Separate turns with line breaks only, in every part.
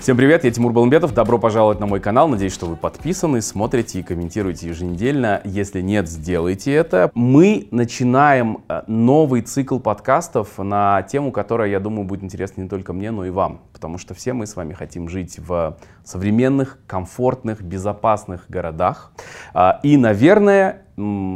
Всем привет, я Тимур Баламбетов. Добро пожаловать на мой канал. Надеюсь, что вы подписаны, смотрите и комментируете еженедельно. Если нет, сделайте это. Мы начинаем э, новый цикл подкастов на тему, которая, я думаю, будет интересна не только мне, но и вам. Потому что все мы с вами хотим жить в современных, комфортных, безопасных городах. А, и, наверное,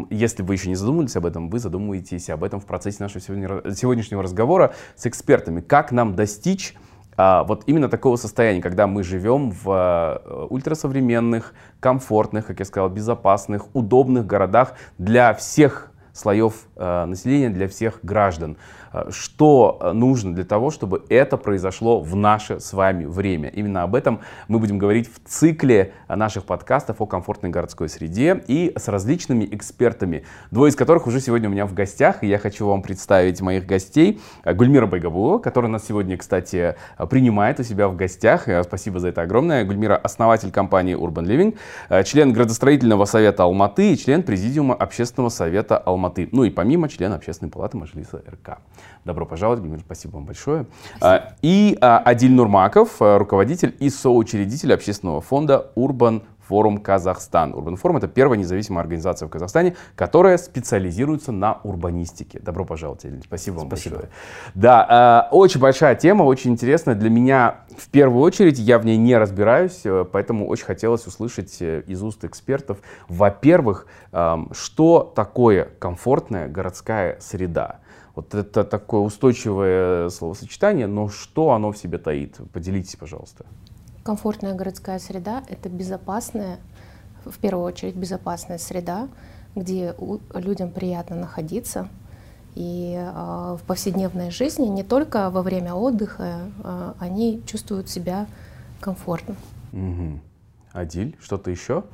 если вы еще не задумывались об этом, вы задумаетесь об этом в процессе нашего сегодняшнего разговора с экспертами. Как нам достичь а, вот именно такого состояния, когда мы живем в а, ультрасовременных, комфортных, как я сказал, безопасных, удобных городах для всех слоев а, населения, для всех граждан. Э, что э, нужно для того, чтобы это произошло в наше с вами время. Именно об этом мы будем говорить в цикле наших подкастов о комфортной городской среде и с различными экспертами, двое из которых уже сегодня у меня в гостях, и я хочу вам представить моих гостей. Гульмира Байгабулова, которая нас сегодня, кстати, принимает у себя в гостях. Э, спасибо за это огромное. Гульмира — основатель компании Urban Living, член градостроительного совета Алматы и член президиума общественного совета Алматы. Ну и помимо члена общественной палаты Мажилиса РК. Добро пожаловать, Гульмир, спасибо вам большое. Спасибо. И а, Адиль Нурмаков, а, руководитель и соучредитель общественного фонда Urban Форум Казахстан. Урбан Форум — это первая независимая организация в Казахстане, которая специализируется на урбанистике. Добро пожаловать, Эльвин. Спасибо вам Спасибо. большое. Да, э, очень большая тема, очень интересная. Для меня, в первую очередь, я в ней не разбираюсь, э, поэтому очень хотелось услышать э, из уст экспертов, во-первых, э, что такое комфортная городская среда? Вот это такое устойчивое словосочетание, но что оно в себе таит? Поделитесь, пожалуйста.
Комфортная городская среда — это безопасная, в первую очередь безопасная среда, где людям приятно находиться, и э, в повседневной жизни, не только во время отдыха, э, они чувствуют себя комфортно.
Угу. Адиль, что-то еще?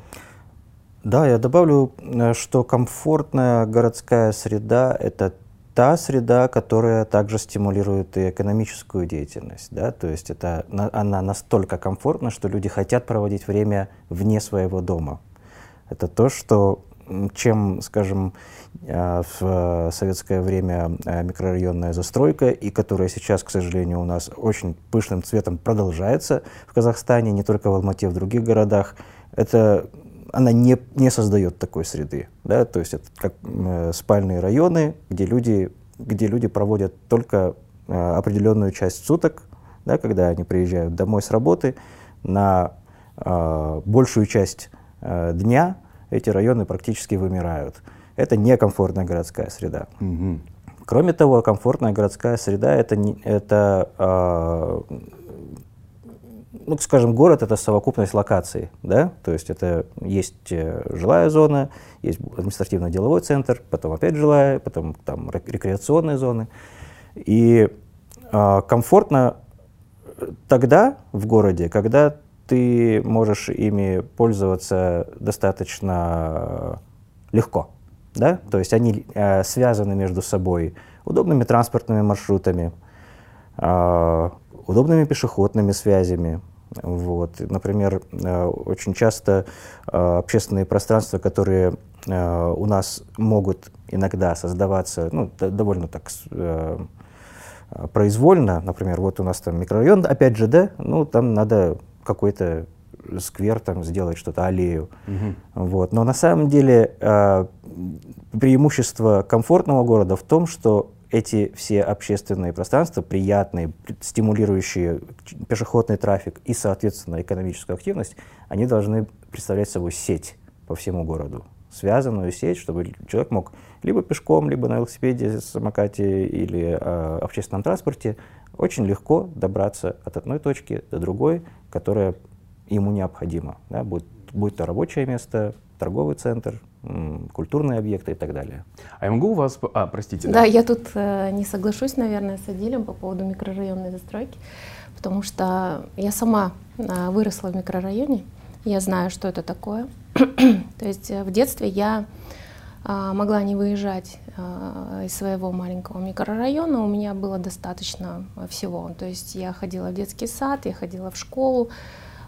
Да, я добавлю, э, что комфортная городская среда — это та среда, которая также стимулирует и экономическую деятельность. Да? То есть это, она настолько комфортна, что люди хотят проводить время вне своего дома. Это то, что чем, скажем, э, в советское время э, микрорайонная застройка, и которая сейчас, к сожалению, у нас очень пышным цветом продолжается в Казахстане, не только в Алмате, в других городах, это она не, не создает такой среды. Да? То есть это как э, спальные районы, где люди, где люди проводят только э, определенную часть суток, да, когда они приезжают домой с работы, на э, большую часть э, дня эти районы практически вымирают. Это некомфортная городская среда. Угу. Кроме того, комфортная городская среда это, это э, ну, скажем, город — это совокупность локаций, да, то есть это есть э, жилая зона, есть административно-деловой центр, потом опять жилая, потом там рекреационные зоны. И э, комфортно тогда в городе, когда ты можешь ими пользоваться достаточно легко, да, то есть они э, связаны между собой удобными транспортными маршрутами, э, удобными пешеходными связями, вот. Например, э, очень часто э, общественные пространства, которые э, у нас могут иногда создаваться ну, довольно так произвольно, например, вот у нас там микрорайон, опять же, да, ну там надо какой-то сквер там сделать, что-то, аллею. Угу. Вот. Но на самом деле преимущество комфортного города в том, что эти все общественные пространства, приятные, стимулирующие пешеходный трафик и, соответственно, экономическую активность, они должны представлять собой сеть по всему городу, связанную сеть, чтобы человек мог либо пешком, либо на велосипеде, самокате или э, общественном транспорте очень легко добраться от одной точки до другой, которая ему необходима. Да, будь, будь то рабочее место, торговый центр, культурные объекты и так далее.
А я могу у вас... А, простите.
Да, да я тут э, не соглашусь, наверное, с Адилем по поводу микрорайонной застройки, потому что я сама э, выросла в микрорайоне, я знаю, что это такое. То есть э, в детстве я э, могла не выезжать э, из своего маленького микрорайона, у меня было достаточно всего. То есть я ходила в детский сад, я ходила в школу,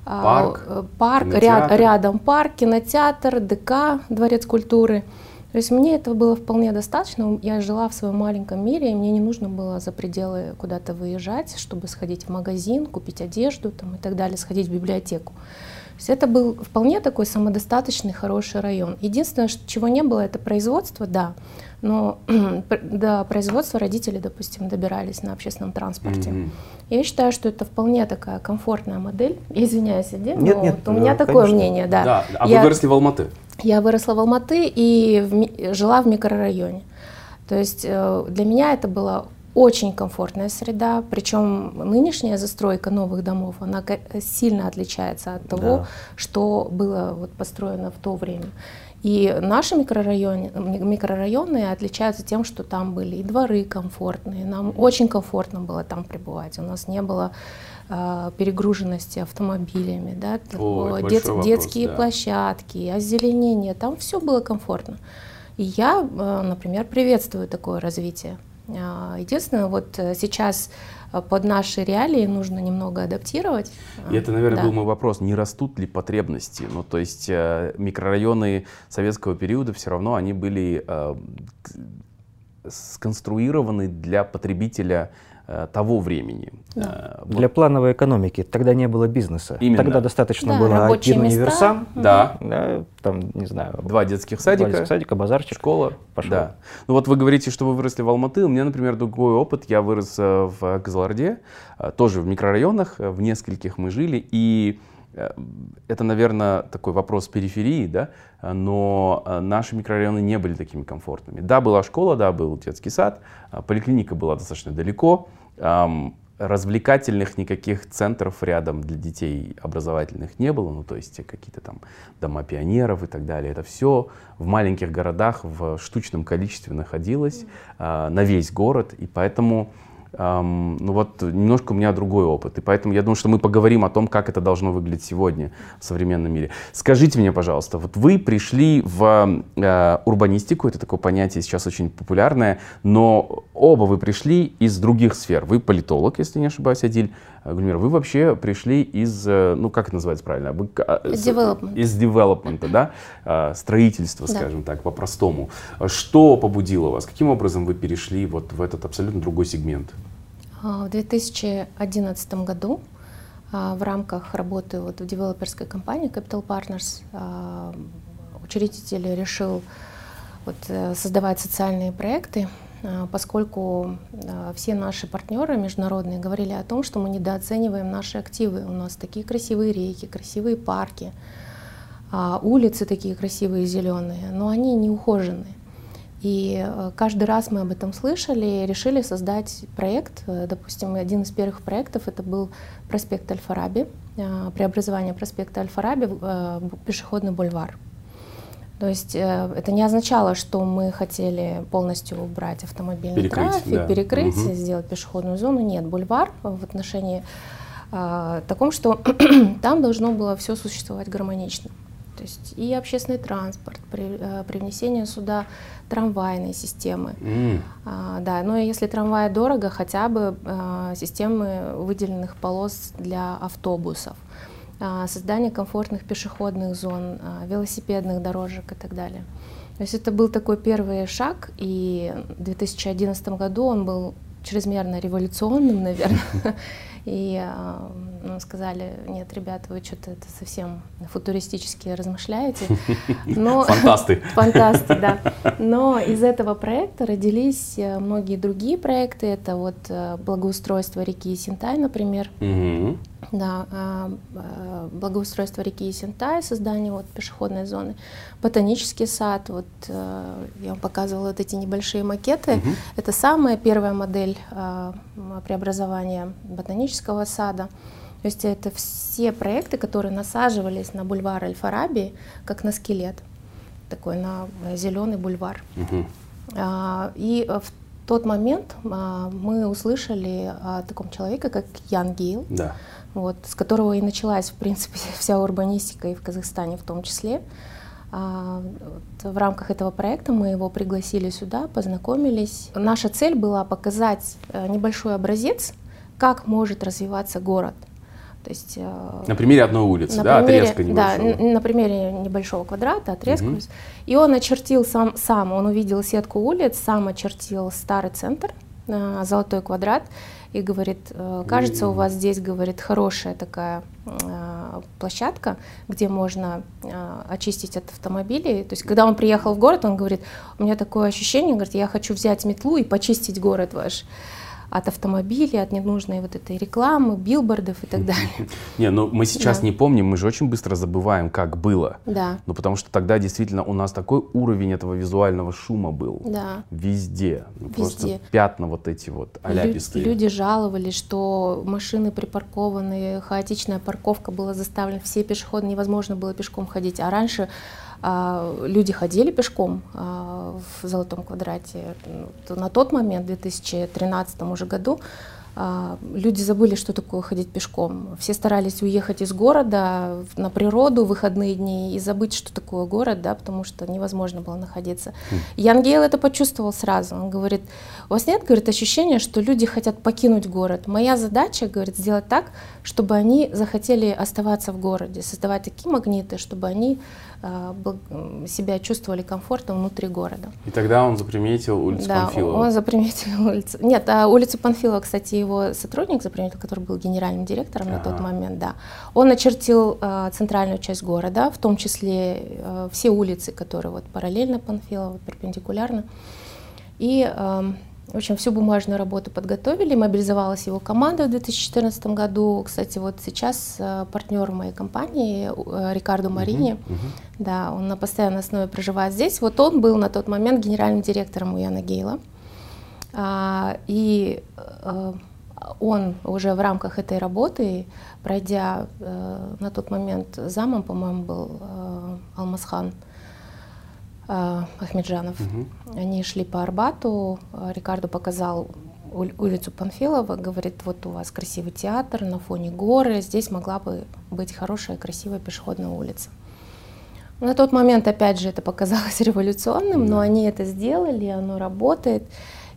Парк,
а, парк ряд, рядом парк, кинотеатр, ДК, Дворец культуры. То есть мне этого было вполне достаточно. Я жила в своем маленьком мире, и мне не нужно было за пределы куда-то выезжать, чтобы сходить в магазин, купить одежду там, и так далее, сходить в библиотеку. То есть это был вполне такой самодостаточный, хороший район. Единственное, чего не было, это производство, да. Но до производства родители, допустим, добирались на общественном транспорте. Mm-hmm. Я считаю, что это вполне такая комфортная модель. Я извиняюсь, Дим, нет, но нет, вот у меня да, такое мнение, да. да.
А я, вы выросли в Алматы?
Я выросла в Алматы и в, жила в микрорайоне. То есть э, для меня это была очень комфортная среда, причем нынешняя застройка новых домов, она сильно отличается от того, да. что было вот построено в то время. И наши микрорайоны, микрорайоны отличаются тем, что там были и дворы комфортные, нам очень комфортно было там пребывать, у нас не было э, перегруженности автомобилями, да,
О, Дет, вопрос,
детские
да.
площадки, озеленение, там все было комфортно. И я, э, например, приветствую такое развитие. Э, единственное, вот э, сейчас а под наши реалии нужно немного адаптировать.
И это, наверное, да. был мой вопрос, не растут ли потребности? Ну, то есть э, микрорайоны советского периода все равно они были э, сконструированы для потребителя Э, того времени.
Да. Э, Для плановой экономики. Тогда не было бизнеса. Именно. Тогда достаточно да, было один универсам.
Да.
да. Там, не знаю.
Два детских садика. Два детских
садика, базарчик.
Школа. Пошел. Да. Ну вот вы говорите, что вы выросли в Алматы. У меня, например, другой опыт. Я вырос э, в Казаларде, тоже в микрорайонах. В нескольких мы жили. И это, наверное, такой вопрос периферии, да, но наши микрорайоны не были такими комфортными. Да, была школа, да, был детский сад, поликлиника была достаточно далеко, развлекательных никаких центров рядом для детей образовательных не было, ну то есть какие-то там дома пионеров и так далее. Это все в маленьких городах в штучном количестве находилось э, на весь город, и поэтому эм, ну вот немножко у меня другой опыт. И поэтому я думаю, что мы поговорим о том, как это должно выглядеть сегодня в современном мире. Скажите мне, пожалуйста, вот вы пришли в э, урбанистику, это такое понятие сейчас очень популярное, но оба вы пришли из других сфер. Вы политолог, если не ошибаюсь, Адиль. Э, Гульмир, вы вообще пришли из, э, ну как это называется правильно? Вы,
development.
Из девелопмента, да? Э, строительства, скажем да. так, по-простому. Что побудило вас? Каким образом вы перешли вот в этот абсолютно другой сегмент?
А, в 2011 году а, в рамках работы вот в девелоперской компании Capital Partners а, учредитель решил вот создавать социальные проекты Э, поскольку э, все наши партнеры международные говорили о том, что мы недооцениваем наши активы. У нас такие красивые реки, красивые парки, а, улицы такие красивые, зеленые, но они не ухоженные. И э, каждый раз мы об этом слышали и решили создать проект. Допустим, один из первых проектов это был проспект Аль-Фараби, преобразование проспекта Аль-Фараби в пешеходный бульвар. То есть э, это не означало, что мы хотели полностью убрать автомобильный перекрыть, трафик, да. перекрыть, угу. сделать пешеходную зону. Нет, бульвар в отношении э, таком, что там должно было все существовать гармонично. То есть и общественный транспорт, при, э, привнесение сюда трамвайной системы. Mm. А, да, но если трамвай дорого, хотя бы а, системы выделенных полос для автобусов. А, создание комфортных пешеходных зон, а, велосипедных дорожек и так далее. То есть это был такой первый шаг, и в 2011 году он был чрезмерно революционным, наверное. И э, сказали, нет, ребята, вы что-то это совсем футуристически размышляете.
Но, фантасты.
Фантасты, да. Но из этого проекта родились э, многие другие проекты. Это вот э, благоустройство реки Синтай, например. Угу. Да, э, благоустройство реки Синтай, создание вот пешеходной зоны, ботанический сад. Вот я вам показывала вот эти небольшие макеты. Угу. Это самая первая модель преобразования ботанического ботанического сада. То есть это все проекты, которые насаживались на бульвар Аль-Фараби, как на скелет, такой на зеленый бульвар. Угу. И в тот момент а, мы услышали о таком человеке, как Ян Гейл,
да.
вот, с которого и началась, в принципе, вся урбанистика и в Казахстане в том числе. А, в рамках этого проекта мы его пригласили сюда, познакомились. Наша цель была показать э, небольшой образец как может развиваться город. То есть,
э, на примере одной улицы,
на
да,
примере,
отрезка небольшого.
Да, на примере небольшого квадрата, отрезка. Угу. И он очертил сам, сам, он увидел сетку улиц, сам очертил старый центр, э, золотой квадрат, и говорит, э, кажется, у вас здесь, говорит, хорошая такая площадка, где можно очистить от автомобилей. То есть, когда он приехал в город, он говорит, у меня такое ощущение, говорит, я хочу взять метлу и почистить город ваш от автомобилей, от ненужной вот этой рекламы, билбордов и так далее.
Не, ну мы сейчас да. не помним, мы же очень быстро забываем, как было.
Да.
Ну потому что тогда действительно у нас такой уровень этого визуального шума был.
Да.
Везде. Ну, Везде. Просто пятна вот эти вот аляпистые.
Люди жаловались, что машины припаркованы, хаотичная парковка была заставлена, все пешеходы, невозможно было пешком ходить. А раньше люди ходили пешком а, в Золотом квадрате. На тот момент, в 2013 уже году, а, люди забыли, что такое ходить пешком. Все старались уехать из города на природу в выходные дни и забыть, что такое город, да, потому что невозможно было находиться. Mm. Ян Гейл это почувствовал сразу. Он говорит, у вас нет, говорит, ощущения, что люди хотят покинуть город. Моя задача, говорит, сделать так, чтобы они захотели оставаться в городе, создавать такие магниты, чтобы они а, себя чувствовали комфортно внутри города.
И тогда он заприметил улицу
да,
Панфилова.
он заприметил улицу. Нет, а улицу Панфилова, кстати, его сотрудник заприметил, который был генеральным директором ага. на тот момент, да. Он очертил э, центральную часть города, в том числе э, все улицы, которые вот параллельно Панфилову, перпендикулярно. И э, в общем, всю бумажную работу подготовили, мобилизовалась его команда в 2014 году. Кстати, вот сейчас э, партнер моей компании э, Рикардо Марини, uh-huh, uh-huh. да, он на постоянной основе проживает здесь. Вот он был на тот момент генеральным директором у Яна Гейла. А, и а, он уже в рамках этой работы, пройдя на тот момент замом, по-моему, был Алмасхан, Ахмеджанов. Угу. Они шли по Арбату, Рикардо показал улицу Панфилова, говорит, вот у вас красивый театр на фоне горы, здесь могла бы быть хорошая, красивая пешеходная улица. На тот момент, опять же, это показалось революционным, да. но они это сделали, оно работает,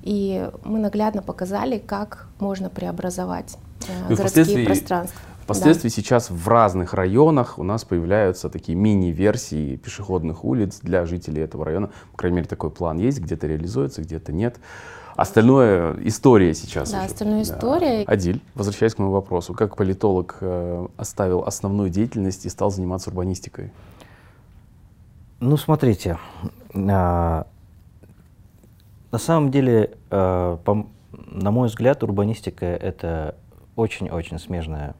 и мы наглядно показали, как можно преобразовать э, ну, городские пространства.
Впоследствии да. сейчас в разных районах у нас появляются такие мини-версии пешеходных улиц для жителей этого района. По крайней мере, такой план есть, где-то реализуется, где-то нет. Остальное история сейчас.
Да,
уже.
остальная да. история.
Адиль, возвращаясь к моему вопросу, как политолог э, оставил основную деятельность и стал заниматься урбанистикой?
Ну, смотрите, э, на самом деле, э, по, на мой взгляд, урбанистика это очень-очень смежная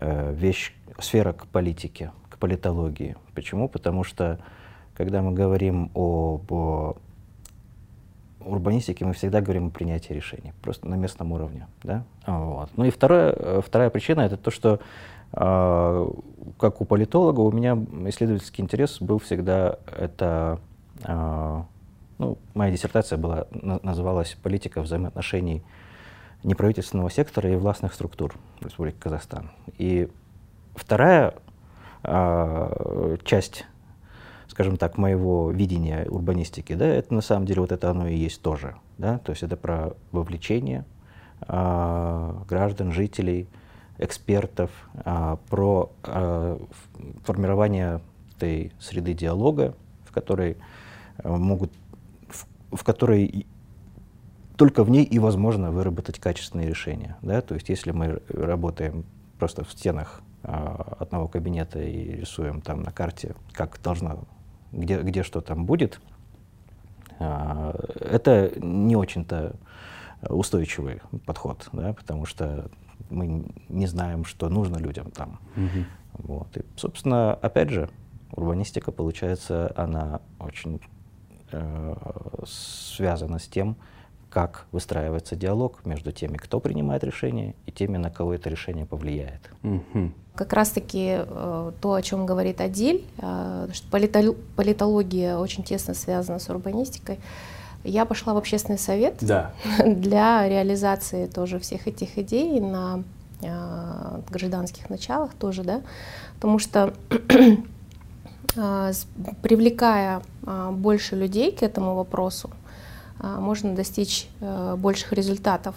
вещь, сфера к политике, к политологии. Почему? Потому что, когда мы говорим об урбанистике, мы всегда говорим о принятии решений, просто на местном уровне. Да? Вот. Ну и вторая, э, вторая причина — это то, что э, как у политолога у меня исследовательский интерес был всегда это э, ну, моя диссертация была, называлась «Политика взаимоотношений неправительственного сектора и властных структур Республики Казахстан. И вторая э, часть, скажем так, моего видения урбанистики, да, это на самом деле вот это оно и есть тоже. Да? То есть это про вовлечение э, граждан, жителей, экспертов, э, про э, формирование этой среды диалога, в которой могут в, в которой только в ней и возможно выработать качественные решения. Да? То есть если мы работаем просто в стенах а, одного кабинета и рисуем там на карте, как должно, где, где что там будет, а, это не очень-то устойчивый подход, да? потому что мы не знаем, что нужно людям там. Угу. Вот. И, собственно, опять же, урбанистика, получается, она очень э, связана с тем, как выстраивается диалог между теми, кто принимает решение, и теми, на кого это решение повлияет.
Угу. Как раз-таки э, то, о чем говорит Адиль, э, что политол политология очень тесно связана с урбанистикой. Я пошла в общественный совет
да.
для реализации тоже всех этих идей на э, гражданских началах тоже, да, потому что привлекая больше людей к этому вопросу, можно достичь больших результатов.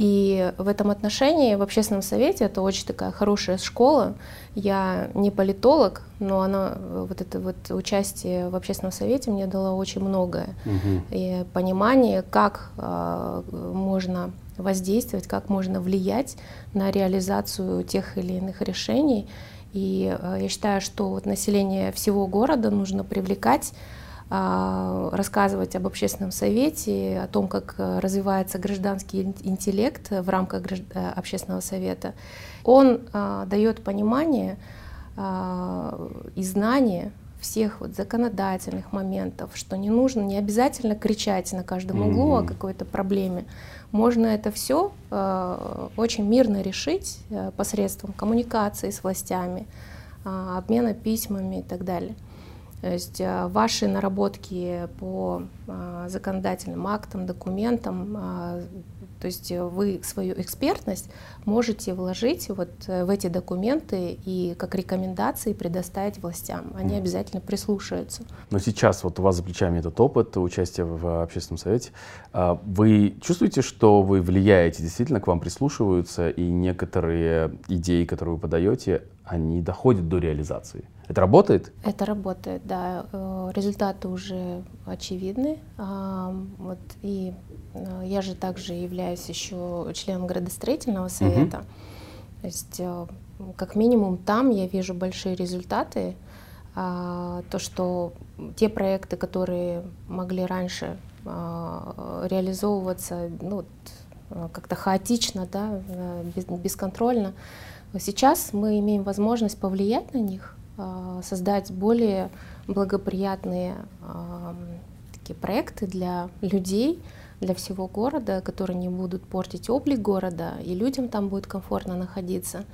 И в этом отношении в общественном совете это очень такая хорошая школа. Я не политолог, но она вот это вот участие в общественном совете мне дало очень многое угу. и понимание, как э, можно воздействовать, как можно влиять на реализацию тех или иных решений. И э, я считаю, что вот население всего города нужно привлекать а, рассказывать об общественном совете, о том, как э, развивается гражданский интеллект в рамках э, общественного совета. Он а, дает понимание а, и знание всех вот законодательных моментов, что не нужно, не обязательно кричать на каждом углу mm-hmm. о какой-то проблеме. Можно это все э, очень мирно решить э, посредством коммуникации с властями, э, обмена письмами и так далее. То есть э, ваши наработки по а, законодательным актам, документам, а, то есть вы свою экспертность можете вложить вот э, в эти документы и как рекомендации предоставить властям. Они обязательно прислушаются.
Но сейчас вот у вас за плечами этот опыт участия в общественном совете. А, вы чувствуете, что вы влияете, действительно к вам прислушиваются, и некоторые идеи, которые вы подаете, они доходят до реализации? Это работает?
Это работает, да. Э, результаты уже очевидны. Вот, и э, я же также являюсь еще членом градостроительного совета. Угу. То есть, э, как минимум, там я вижу большие результаты. А, то, что те проекты, которые могли раньше а, реализовываться ну, как-то хаотично, да, бесконтрольно, сейчас мы имеем возможность повлиять на них а, создать более благоприятные а, такие проекты для людей, для всего города, которые не будут портить облик города, и людям там будет комфортно находиться.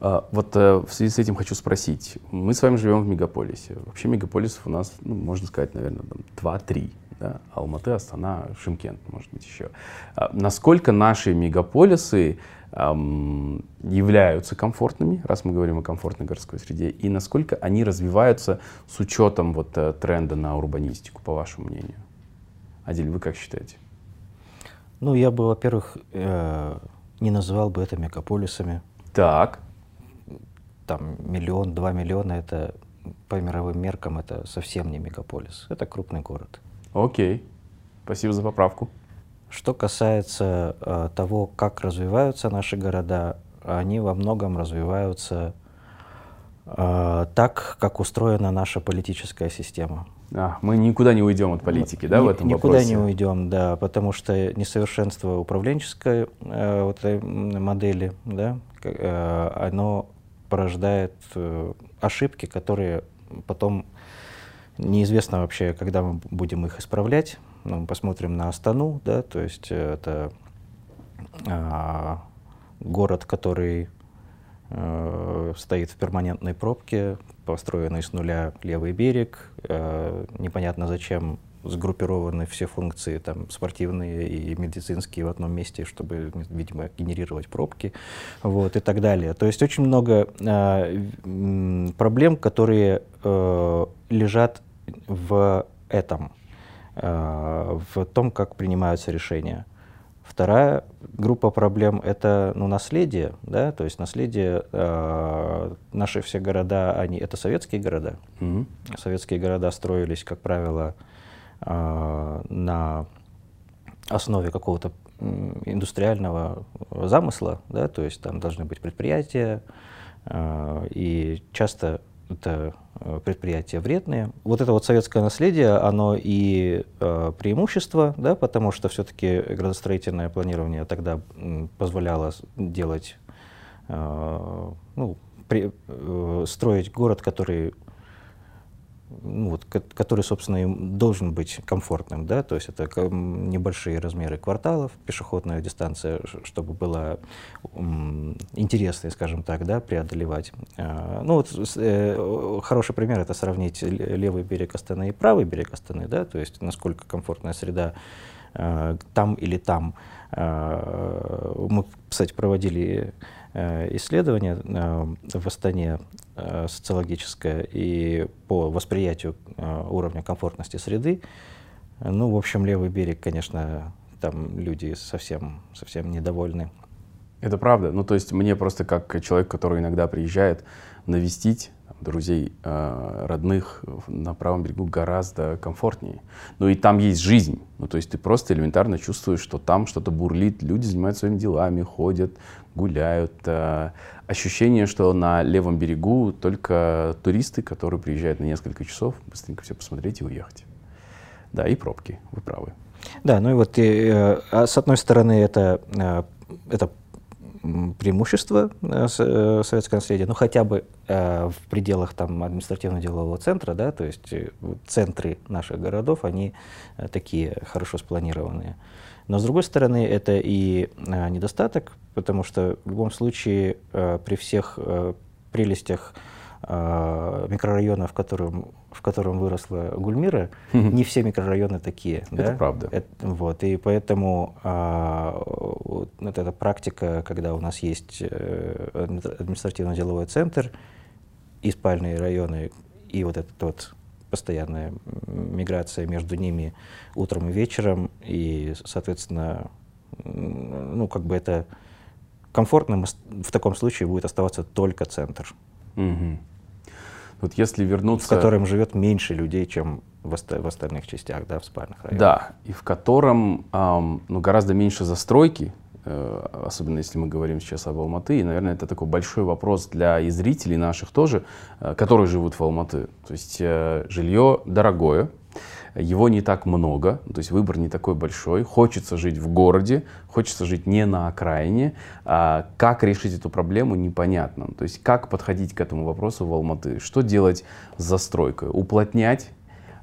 А, вот э, в связи с этим хочу спросить. Мы с вами живем в мегаполисе. Вообще мегаполисов у нас, ну, можно сказать, наверное, два-три. Да? Алматы, Астана, Шимкент, может быть, еще. А, насколько наши мегаполисы являются комфортными, раз мы говорим о комфортной городской среде, и насколько они развиваются с учетом вот э, тренда на урбанистику, по вашему мнению? Адиль, вы как считаете?
Ну, я бы, во-первых, э, не называл бы это мегаполисами.
Так.
Там миллион, два миллиона, это по мировым меркам это совсем не мегаполис. Это крупный город.
Окей. Спасибо за поправку.
Что касается э, того, как развиваются наши города, они во многом развиваются э, так, как устроена наша политическая система.
А, мы никуда не уйдем от политики, да, в этом
никуда
вопросе?
Никуда не уйдем, да, потому что несовершенство управленческой э, вот этой модели, да, э, оно порождает э, ошибки, которые потом неизвестно вообще, когда мы будем их исправлять мы посмотрим на Астану, да, то есть это а, город, который э, стоит в перманентной пробке, построенный с нуля левый берег, э, непонятно зачем сгруппированы все функции там, спортивные и медицинские в одном месте, чтобы, видимо, генерировать пробки вот, и так далее. То есть очень много э, проблем, которые э, лежат в этом. Э, в том, как принимаются решения. Вторая группа проблем — это ну, наследие, да, то есть наследие, э, наши все города, они, это советские города. Mm-hmm. Советские города строились, как правило, э, на основе какого-то индустриального замысла, да, то есть там должны быть предприятия, э, и часто это э, предприятия вредные. Вот это вот советское наследие, оно и э, преимущество, да, потому что все-таки градостроительное планирование тогда позволяло делать, э, ну, при, э, строить город, который ну, вот, который, собственно, и должен быть комфортным, да, то есть это небольшие размеры кварталов, пешеходная дистанция, чтобы была интересной, скажем так, да, преодолевать. А, ну вот э, хороший пример это сравнить левый берег Астаны и правый берег Астаны, да, то есть насколько комфортная среда э, там или там. А, мы, кстати, проводили исследование в Астане Э, социологическое и по восприятию э, уровня комфортности среды, Ну, в общем, левый берег, конечно, там люди совсем, совсем недовольны.
Это правда. Ну, то есть мне просто как человек, который иногда приезжает навестить друзей, э, родных на правом берегу гораздо комфортнее. Ну и там есть жизнь. Ну то есть ты просто элементарно чувствуешь, что там что-то бурлит, люди занимаются своими делами, ходят, гуляют. Э, ощущение, что на левом берегу только туристы, которые приезжают на несколько часов, быстренько все посмотреть и уехать. Да, и пробки, вы правы.
Да, ну и вот и, э, а с одной стороны это, это преимущество э, э, советского наследия, ну хотя бы э, в пределах там административно-делового центра, да, то есть центры наших городов, они такие хорошо спланированные. Но с другой стороны, это и недостаток, потому что в любом случае при всех прелестях микрорайона, в котором, в котором выросла Гульмира, не все микрорайоны такие.
Это да? правда. Это,
вот, и поэтому э, вот, эта практика, когда у нас есть э, административно-деловой центр и спальные районы, и вот этот вот постоянная миграция между ними утром и вечером, и, соответственно, ну, как бы это комфортным в таком случае будет оставаться только центр.
Угу. Вот если вернуться...
В котором живет меньше людей, чем в, ост в остальных частях, да, в спальных районах.
Да, и в котором эм, ну, гораздо меньше застройки, э, особенно если мы говорим сейчас об Алматы. И, наверное, это такой большой вопрос для и зрителей наших тоже, э, которые живут в Алматы. То есть э, жилье дорогое, его не так много, то есть выбор не такой большой. Хочется жить в городе, хочется жить не на окраине. А как решить эту проблему, непонятно. То есть как подходить к этому вопросу в Алматы? Что делать с застройкой? Уплотнять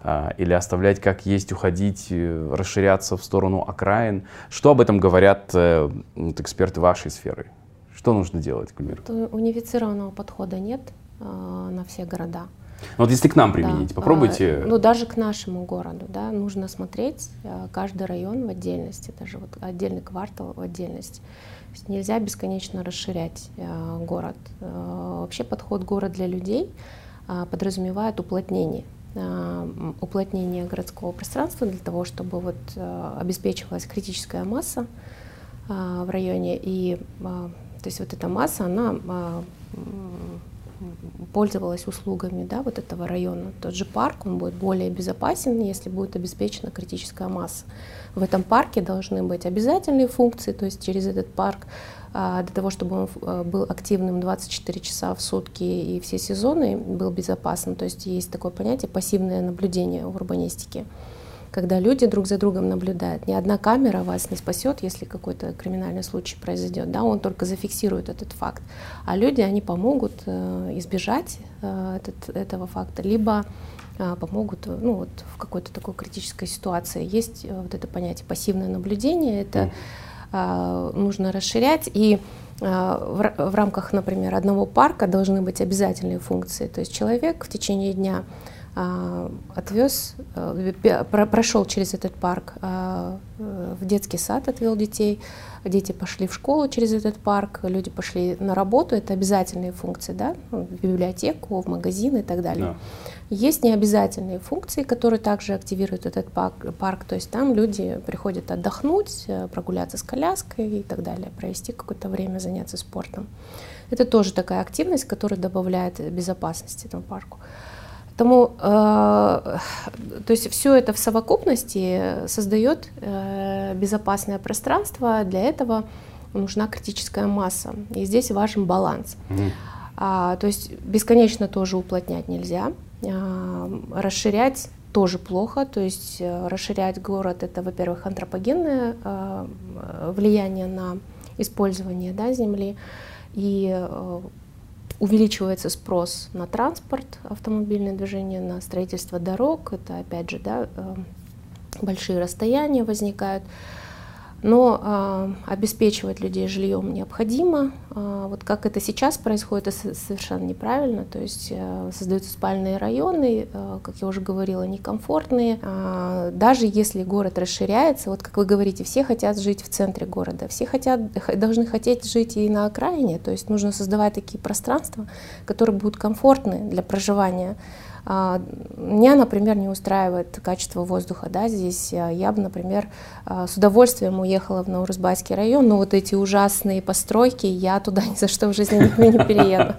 а, или оставлять как есть, уходить, э, расширяться в сторону окраин? Что об этом говорят э, эксперты вашей сферы? Что нужно делать, Гульмир?
Унифицированного подхода нет э, на все города.
Вот если к нам применить, да. попробуйте.
А, ну, даже к нашему городу, да, нужно смотреть а, каждый район в отдельности, даже вот отдельный квартал в отдельности. Нельзя бесконечно расширять город. Вообще подход город для людей подразумевает уплотнение уплотнение городского пространства для того, чтобы вот обеспечивалась критическая масса в районе и то есть вот эта масса, она пользовалась услугами да, вот этого района. Тот же парк, он будет более безопасен, если будет обеспечена критическая масса. В этом парке должны быть обязательные функции, то есть через этот парк а, для того, чтобы он а, был активным 24 часа в сутки и все сезоны был безопасным. То есть есть такое понятие пассивное наблюдение в урбанистике когда люди друг за другом наблюдают. Ни одна камера вас не спасет, если какой-то криминальный случай произойдет, да, он только зафиксирует этот факт. А люди, они помогут э, избежать э, этот, этого факта, либо э, помогут ну, вот, в какой-то такой критической ситуации. Есть вот это понятие пассивное наблюдение, это э, нужно расширять, и э, в, в рамках, например, одного парка должны быть обязательные функции. То есть человек в течение дня а, отвез, э, прошел через этот парк а, в детский сад, отвел детей, дети пошли в школу через этот парк, люди пошли на работу, это обязательные функции, да, ну, в библиотеку, в магазин и так далее. Да. Есть необязательные функции, которые также активируют этот парк, парк, то есть там люди приходят отдохнуть, э, прогуляться с коляской и так далее, провести какое-то время, заняться спортом. Это тоже такая активность, которая добавляет безопасности этому парку. Поэтому, э, то есть все это в совокупности создает э, безопасное пространство. Для этого нужна критическая масса. И здесь важен баланс. Mm. А, то есть бесконечно тоже уплотнять нельзя. А, расширять тоже плохо. То есть э, расширять город это, во-первых, антропогенное а, влияние на использование да, земли. И э, увеличивается спрос на транспорт, автомобильное движение, на строительство дорог. Это опять же да, э, большие расстояния возникают. Но э, обеспечивать людей жильем необходимо. Э, вот как это сейчас происходит, это совершенно неправильно. То есть э, создаются спальные районы, э, как я уже говорила, некомфортные. Э, даже если город расширяется, вот как вы говорите, все хотят жить в центре города, все хотят, должны хотеть жить и на окраине. То есть нужно создавать такие пространства, которые будут комфортны для проживания А, меня, например, не устраивает качество воздуха, да, здесь я бы, например, с удовольствием уехала в Наурызбайский район, но вот эти ужасные постройки, я туда ни за что в жизни не перееду.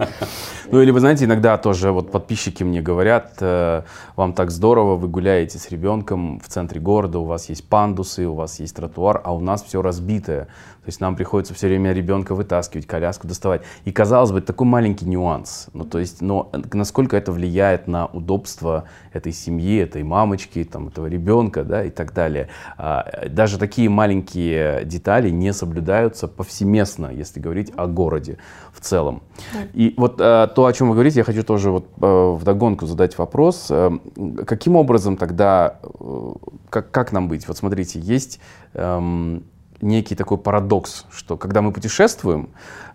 Ну или вы знаете, иногда тоже вот подписчики мне говорят, э, вам так здорово, вы гуляете с ребенком в центре города, у вас есть пандусы, у вас есть тротуар, а у нас все разбитое. То есть нам приходится все время ребенка вытаскивать, коляску доставать. И казалось бы, такой маленький нюанс. Ну, то есть, но насколько это влияет на удобство этой семьи, этой мамочки, там, этого ребенка, да, и так далее. А, даже такие маленькие детали не соблюдаются повсеместно, если говорить о городе в целом. Да. И вот а, то, о чем вы говорите, я хочу тоже вот а, вдогонку задать вопрос. А, каким образом тогда, а, как, как нам быть? Вот смотрите, есть... А, некий такой парадокс, что когда мы путешествуем,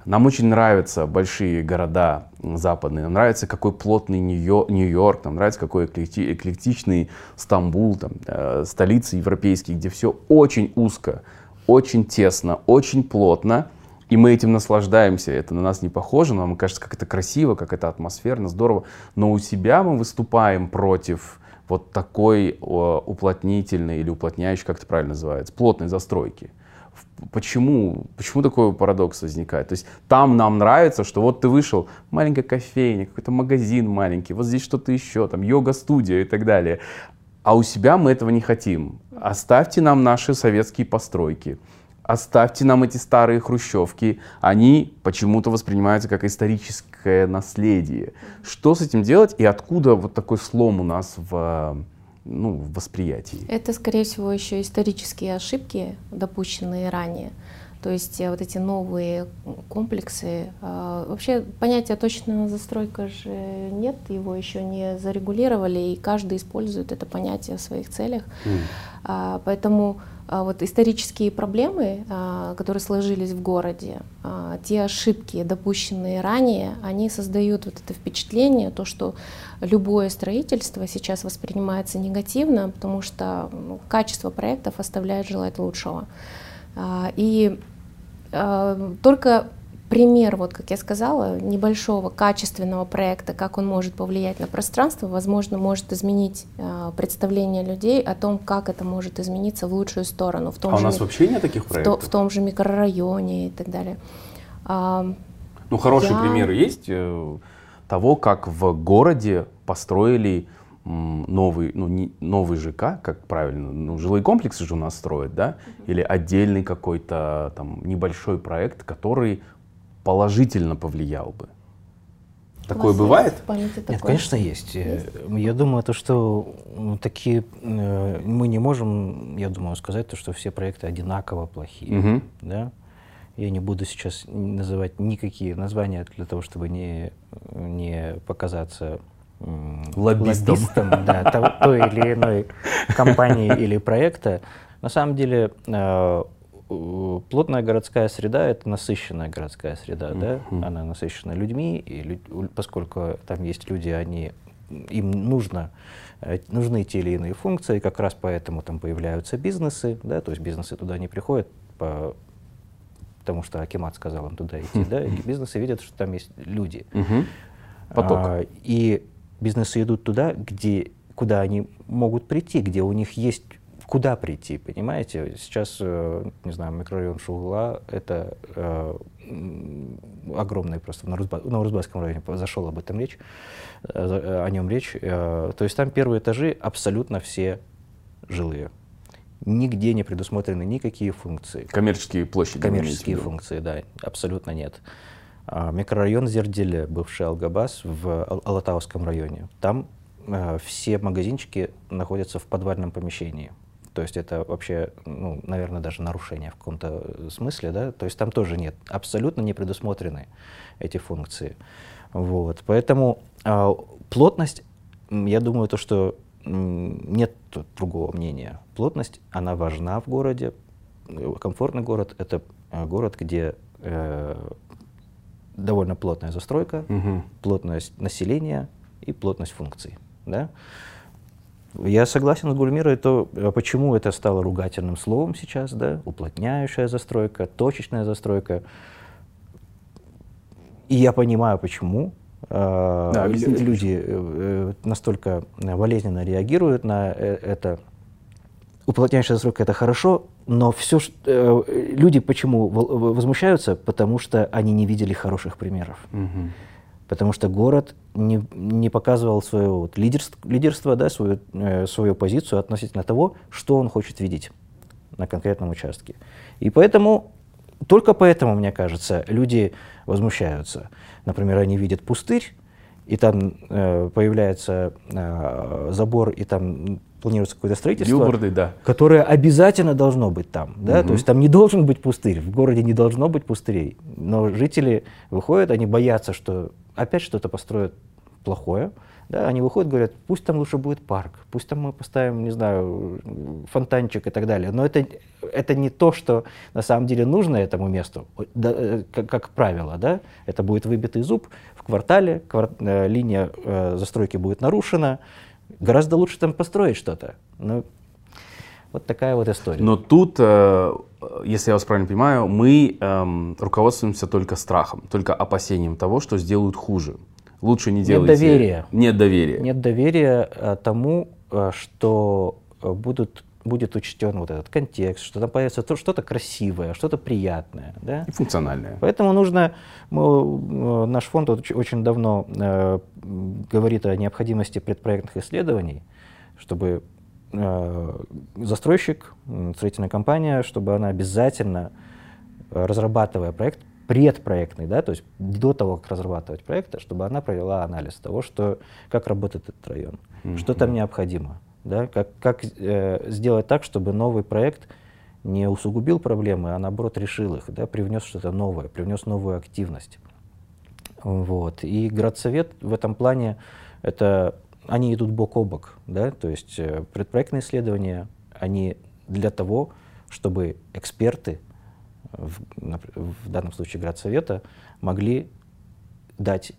нам очень нравятся большие города западные, нам нравится какой плотный Нью-Йорк, нам нравится какой эклектичный Стамбул, там, э, столицы европейские, где все очень узко, очень тесно, очень плотно, и мы этим наслаждаемся, это на нас не похоже, нам кажется, как это красиво, как это атмосферно, здорово, но у себя мы выступаем против вот такой уплотнительной или уплотняющей, как это правильно называется, плотной застройки почему, почему такой парадокс возникает? То есть там нам нравится, что вот ты вышел, маленькая кофейня, какой-то магазин маленький, вот здесь что-то еще, там йога-студия и так далее. А у себя мы этого не хотим. Оставьте нам наши советские постройки. Оставьте нам эти старые хрущевки. Они почему-то воспринимаются как историческое наследие. Что с этим делать и откуда вот такой слом у нас в ну, в восприятии.
Это, скорее всего, еще исторические ошибки, допущенные ранее. То есть э, вот эти новые комплексы. Э, вообще понятия точно застройка же нет, его еще не зарегулировали, и каждый использует это понятие в своих целях. Mm. Поэтому а, вот исторические проблемы, а, которые сложились в городе, а, те ошибки, допущенные ранее, они создают вот это впечатление, то, что любое строительство сейчас воспринимается негативно, потому что ну, качество проектов оставляет желать лучшего. И только пример, вот как я сказала, небольшого качественного проекта, как он может повлиять на пространство, возможно, может изменить э, представление людей о том, как это может измениться в лучшую сторону. В том
а
же,
у нас вообще нет таких проектов?
В, то, в том же микрорайоне и так далее. А,
ну, хороший я... пример есть э, того, как в городе построили новый, ну, не, новый ЖК, как правильно, ну, жилые комплексы же у нас строят, да, или отдельный какой-то там небольшой проект, который положительно повлиял бы? Такое бывает?
Нет, конечно, есть. есть. Я думаю, то, что такие э, мы не можем, я думаю, сказать то, что все проекты одинаково плохие, угу. да. Я не буду сейчас называть никакие названия для того, чтобы не не показаться
лоббистом, лоббистом
да, того, той или иной компании или проекта. На самом деле э, плотная городская среда — это насыщенная городская среда, mm-hmm. да? Она насыщена людьми, и люд... поскольку там есть люди, они им нужно, э, нужны те или иные функции, как раз поэтому там появляются бизнесы, да, то есть бизнесы туда не приходят по потому что Акимат сказал им туда идти, да, и бизнесы видят, что там есть люди.
Поток. А,
и бизнесы идут туда, где, куда они могут прийти, где у них есть куда прийти, понимаете? Сейчас, э, не знаю, микрорайон Шугла — это э, огромный просто, на Рузбасском районе зашел об этом речь, э, о нем речь. Э, то есть там первые этажи абсолютно все жилые. Нигде не предусмотрены никакие функции.
Коммерческие площади.
Коммерческие функции, да, абсолютно нет. А, микрорайон Зерделе, бывший Алгабас, в Алатауском районе. Там э, все магазинчики находятся в подвальном помещении. То есть это вообще, ну, наверное, даже нарушение в каком-то смысле, да. То есть там тоже нет, абсолютно не предусмотрены эти функции. Вот, поэтому э, плотность, я думаю, то, что нет другого мнения. Плотность, она важна в городе. Комфортный город — это э, город, где э, довольно плотная застройка, угу. плотность населения и плотность функций. Да? Я согласен с Гульмирой, то а почему это стало ругательным словом сейчас, да? Уплотняющая застройка, точечная застройка. И я понимаю, почему. э,
Да,
люди э, настолько болезненно реагируют на э, это. Уплотняющая застройка это хорошо, но все люди почему возмущаются, потому что они не видели хороших примеров.
Мгм.
Потому что город не, не показывал свое вот лидерство, лидерство да, свою, э, свою позицию относительно того, что он хочет видеть на конкретном участке. И поэтому, только поэтому, мне кажется, люди возмущаются. Например, они видят пустырь, и там э, появляется э, забор, и там планируется какое-то строительство,
Билборды, да.
которое обязательно должно быть там. Да?
Мгм.
То есть там не должен быть пустырь, в городе не должно быть пустырей. Но жители выходят, они боятся, что опять что-то построят плохое. Да? Они выходят, говорят, пусть там лучше будет парк, пусть там мы поставим, не знаю, фонтанчик и так далее. Но это, это не то, что на самом деле нужно этому месту, да, э, как, как правило. Да? Это будет выбитый зуб в квартале, квар- э, линия э, застройки будет нарушена. Гораздо лучше там построить что-то. Ну, вот такая вот история.
Но тут, э, если я вас правильно понимаю, мы эм, руководствуемся только страхом, только опасением того, что сделают хуже. Лучше не
Нет
делайте.
доверия.
Нет доверия.
Нет доверия э, тому, э, что будут, будет учтен вот этот контекст, что там появится то- что-то красивое, что-то приятное. Да?
И функциональное.
Поэтому нужно, мы, э, наш фонд очень давно э, говорит о необходимости предпроектных исследований, чтобы э, застройщик, строительная компания, чтобы она обязательно, э, разрабатывая проект, предпроектный, да, то есть до того, как разрабатывать проект, чтобы она провела анализ того, что, как работает этот район, что там необходимо, да, как, как э, сделать так, чтобы новый проект не усугубил проблемы, а наоборот решил их, да, привнес что-то новое, привнес новую активность. Вот. И градсовет в этом плане, это, они идут бок о бок, да, то есть э, предпроектные исследования, они для того, чтобы эксперты, в, в данном случае градсовета, могли дать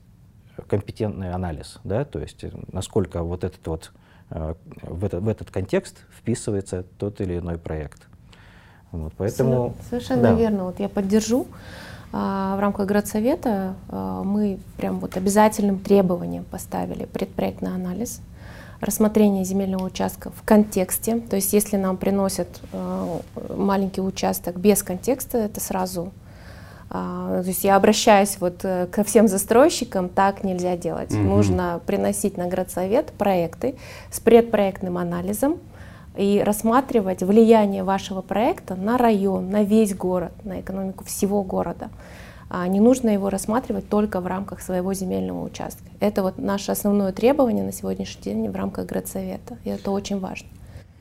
компетентный анализ, да, то есть э, насколько вот этот вот в, этот, в этот контекст вписывается тот или иной проект. Вот, поэтому
Совершенно
да.
верно. Вот я поддержу. А, В рамках градсовета а, мы прям вот обязательным требованием поставили предпроектный анализ, рассмотрение земельного участка в контексте. То есть если нам приносят а, маленький участок без контекста, это сразу... а, То есть я обращаюсь вот э, ко всем застройщикам, так нельзя делать.
Мгм.
Нужно приносить на градсовет проекты с предпроектным анализом, и рассматривать влияние вашего проекта на район, на весь город, на экономику всего города. А не нужно его рассматривать только в рамках своего земельного участка. Это вот наше основное требование на сегодняшний день в рамках градсовета. И это очень важно.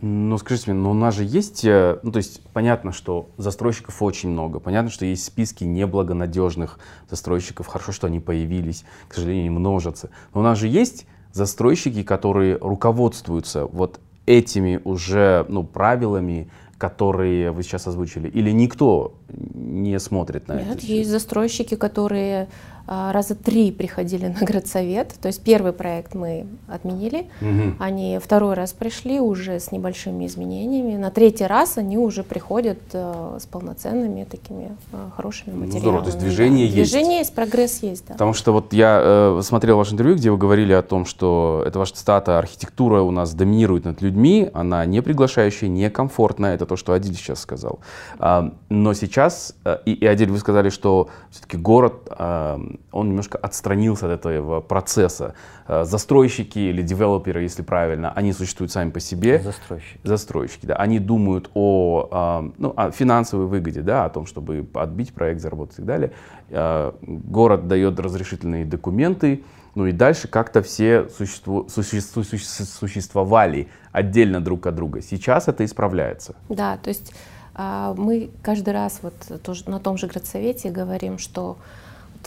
Ну, скажите мне, но у нас же есть, э, ну, то есть понятно, что застройщиков очень много, понятно, что есть списки неблагонадежных застройщиков, хорошо, что они появились, к сожалению, они множатся. Но у нас же есть застройщики, которые руководствуются вот этими уже, ну, правилами, которые вы сейчас озвучили, или никто не смотрит на
Нет,
это?
есть застройщики, которые раза три приходили на градсовет. То есть первый проект мы отменили,
Мгм.
Они второй раз пришли уже с небольшими изменениями. На третий раз они уже приходят э, с полноценными такими э, хорошими
Ну,
материалами.
здорово, то есть движение
да.
есть.
Движение есть, прогресс есть, да.
Потому что вот я э, смотрел ваше интервью, где вы говорили о том, что это ваша цитата, архитектура у нас доминирует над людьми, она не приглашающая, не комфортная, это то, что Адиль сейчас сказал. А, но сейчас, э, и, и Адиль, вы сказали, что все-таки город, а, он немножко отстранился от этого процесса. А, застройщики или девелоперы, если правильно, они существуют сами по себе
застройщик.
застройщики, да, они думают о, а, ну, о финансовой выгоде, да, о том, чтобы отбить проект, заработать и так далее. А, Город дает разрешительные документы, ну и дальше как-то все существу- суще- су- су- существовали отдельно друг от друга. Сейчас это исправляется.
Да, то есть а, мы каждый раз вот тоже на том же градсовете говорим, что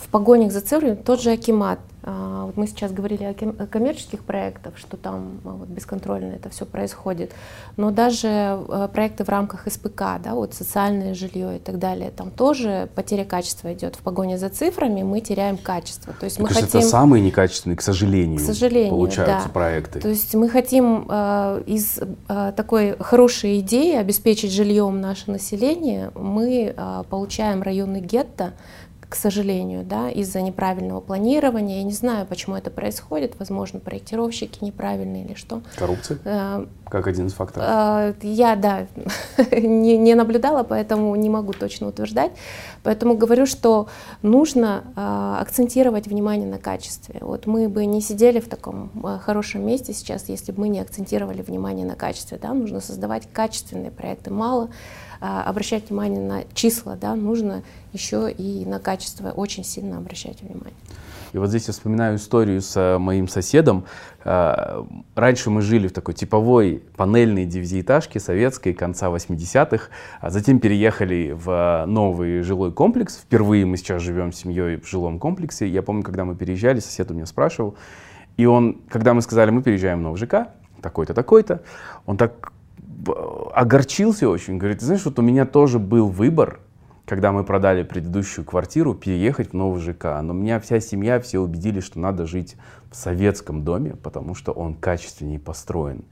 в погонях за цифрами тот же Акимат. а, Вот мы сейчас говорили о ком- о коммерческих проектах, что там а, вот бесконтрольно это все происходит. Но даже э, проекты в рамках СПК, да, вот социальное жилье и так далее, там тоже потеря качества идет. В погоне за цифрами мы теряем качество. То есть мы
кажется,
хотим...
это самые некачественные, к сожалению,
К сожалению,
получаются
да.
проекты.
То есть мы хотим э, из э, такой хорошей идеи обеспечить жильем наше население, мы э, получаем районы гетто, к сожалению, да, из-за неправильного планирования. Я не знаю, почему это происходит. Возможно, проектировщики неправильные или что.
Коррупция? Э, как один из факторов.
Э, я, да, не, не наблюдала, поэтому не могу точно утверждать. Поэтому говорю, что нужно э, акцентировать внимание на качестве. Вот мы бы не сидели в таком хорошем месте сейчас, если бы мы не акцентировали внимание на качестве. Да? Нужно создавать качественные проекты. Мало а, обращать внимание на числа, да, нужно еще и на качество очень сильно обращать внимание.
И вот здесь я вспоминаю историю с э, моим соседом. Э, раньше мы жили в такой типовой панельной девятиэтажке советской конца 80-х, а затем переехали в новый жилой комплекс. Впервые мы сейчас живем с семьей в жилом комплексе. Я помню, когда мы переезжали, сосед у меня спрашивал, и он, когда мы сказали, мы переезжаем в новый ЖК, такой-то, такой-то, он так огорчился очень. Говорит, знаешь, вот у меня тоже был выбор, когда мы продали предыдущую квартиру, переехать в новый ЖК. Но меня вся семья, все убедили, что надо жить в советском доме, потому что он качественнее построен.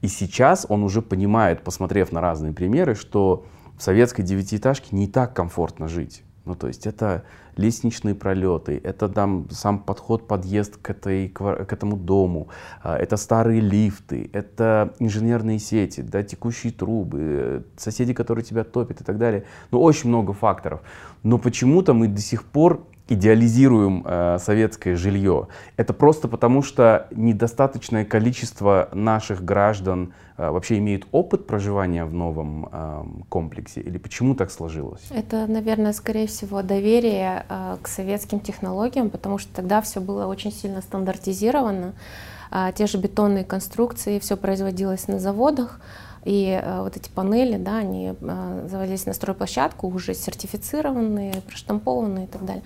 И сейчас он уже понимает, посмотрев на разные примеры, что в советской девятиэтажке не так комфортно жить. Ну, то есть это лестничные пролеты, это там сам подход, подъезд к, этой, к этому дому, а, это старые лифты, это инженерные сети, да, текущие трубы, соседи, которые тебя топят и так далее. Ну, очень много факторов. Но почему-то мы до сих пор идеализируем э, советское жилье. Это просто потому, что недостаточное количество наших граждан э, вообще имеет опыт проживания в новом э, комплексе? Или почему так сложилось?
Это, наверное, скорее всего, доверие э, к советским технологиям, потому что тогда все было очень сильно стандартизировано. Э, те же бетонные конструкции, все производилось на заводах. И э, вот эти панели, да, они э, заводились на стройплощадку, уже сертифицированные, проштампованные и так далее.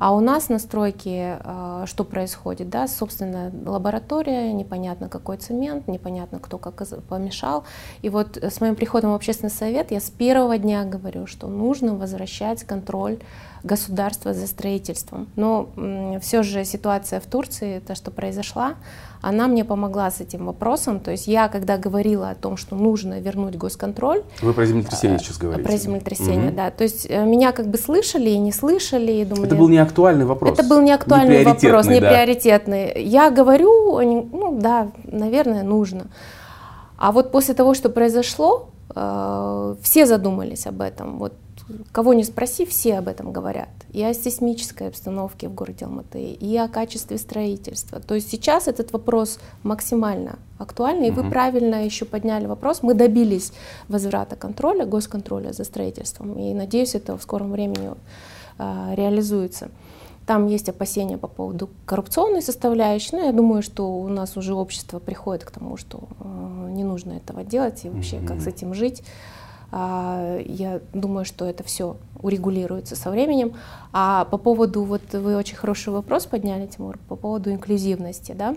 А у нас на стройке э, что происходит? Да? Собственно, лаборатория, непонятно какой цемент, непонятно кто как помешал. И вот с моим приходом в общественный совет я с первого дня говорю, что нужно возвращать контроль государства за строительством. Но все же ситуация в Турции, то, что произошла, она мне помогла с этим вопросом. То есть я, когда говорила о том, что нужно вернуть госконтроль...
Вы про землетрясение сейчас говорите.
Про землетрясение, угу. да. То есть э, меня как бы слышали и не слышали. И
думали, это был не актуальный вопрос.
Это был не актуальный вопрос, не да. приоритетный. Я говорю, ну да, наверное, нужно. А вот после того, что произошло, э, все задумались об этом. Вот кого не спроси, все об этом говорят. И о сейсмической обстановке в городе Алматы, и о качестве строительства. То есть сейчас этот вопрос максимально актуальный, и вы правильно еще подняли вопрос. Мы добились возврата контроля, госконтроля за строительством, и надеюсь, это в скором времени э, реализуется. Там есть опасения по поводу коррупционной составляющей, но я думаю, что у нас уже общество приходит к тому, что э, не нужно этого делать и вообще mm-hmm. как с этим жить. А, я думаю, что это все урегулируется со временем. А по поводу, вот вы очень хороший вопрос подняли, Тимур, по поводу инклюзивности, да,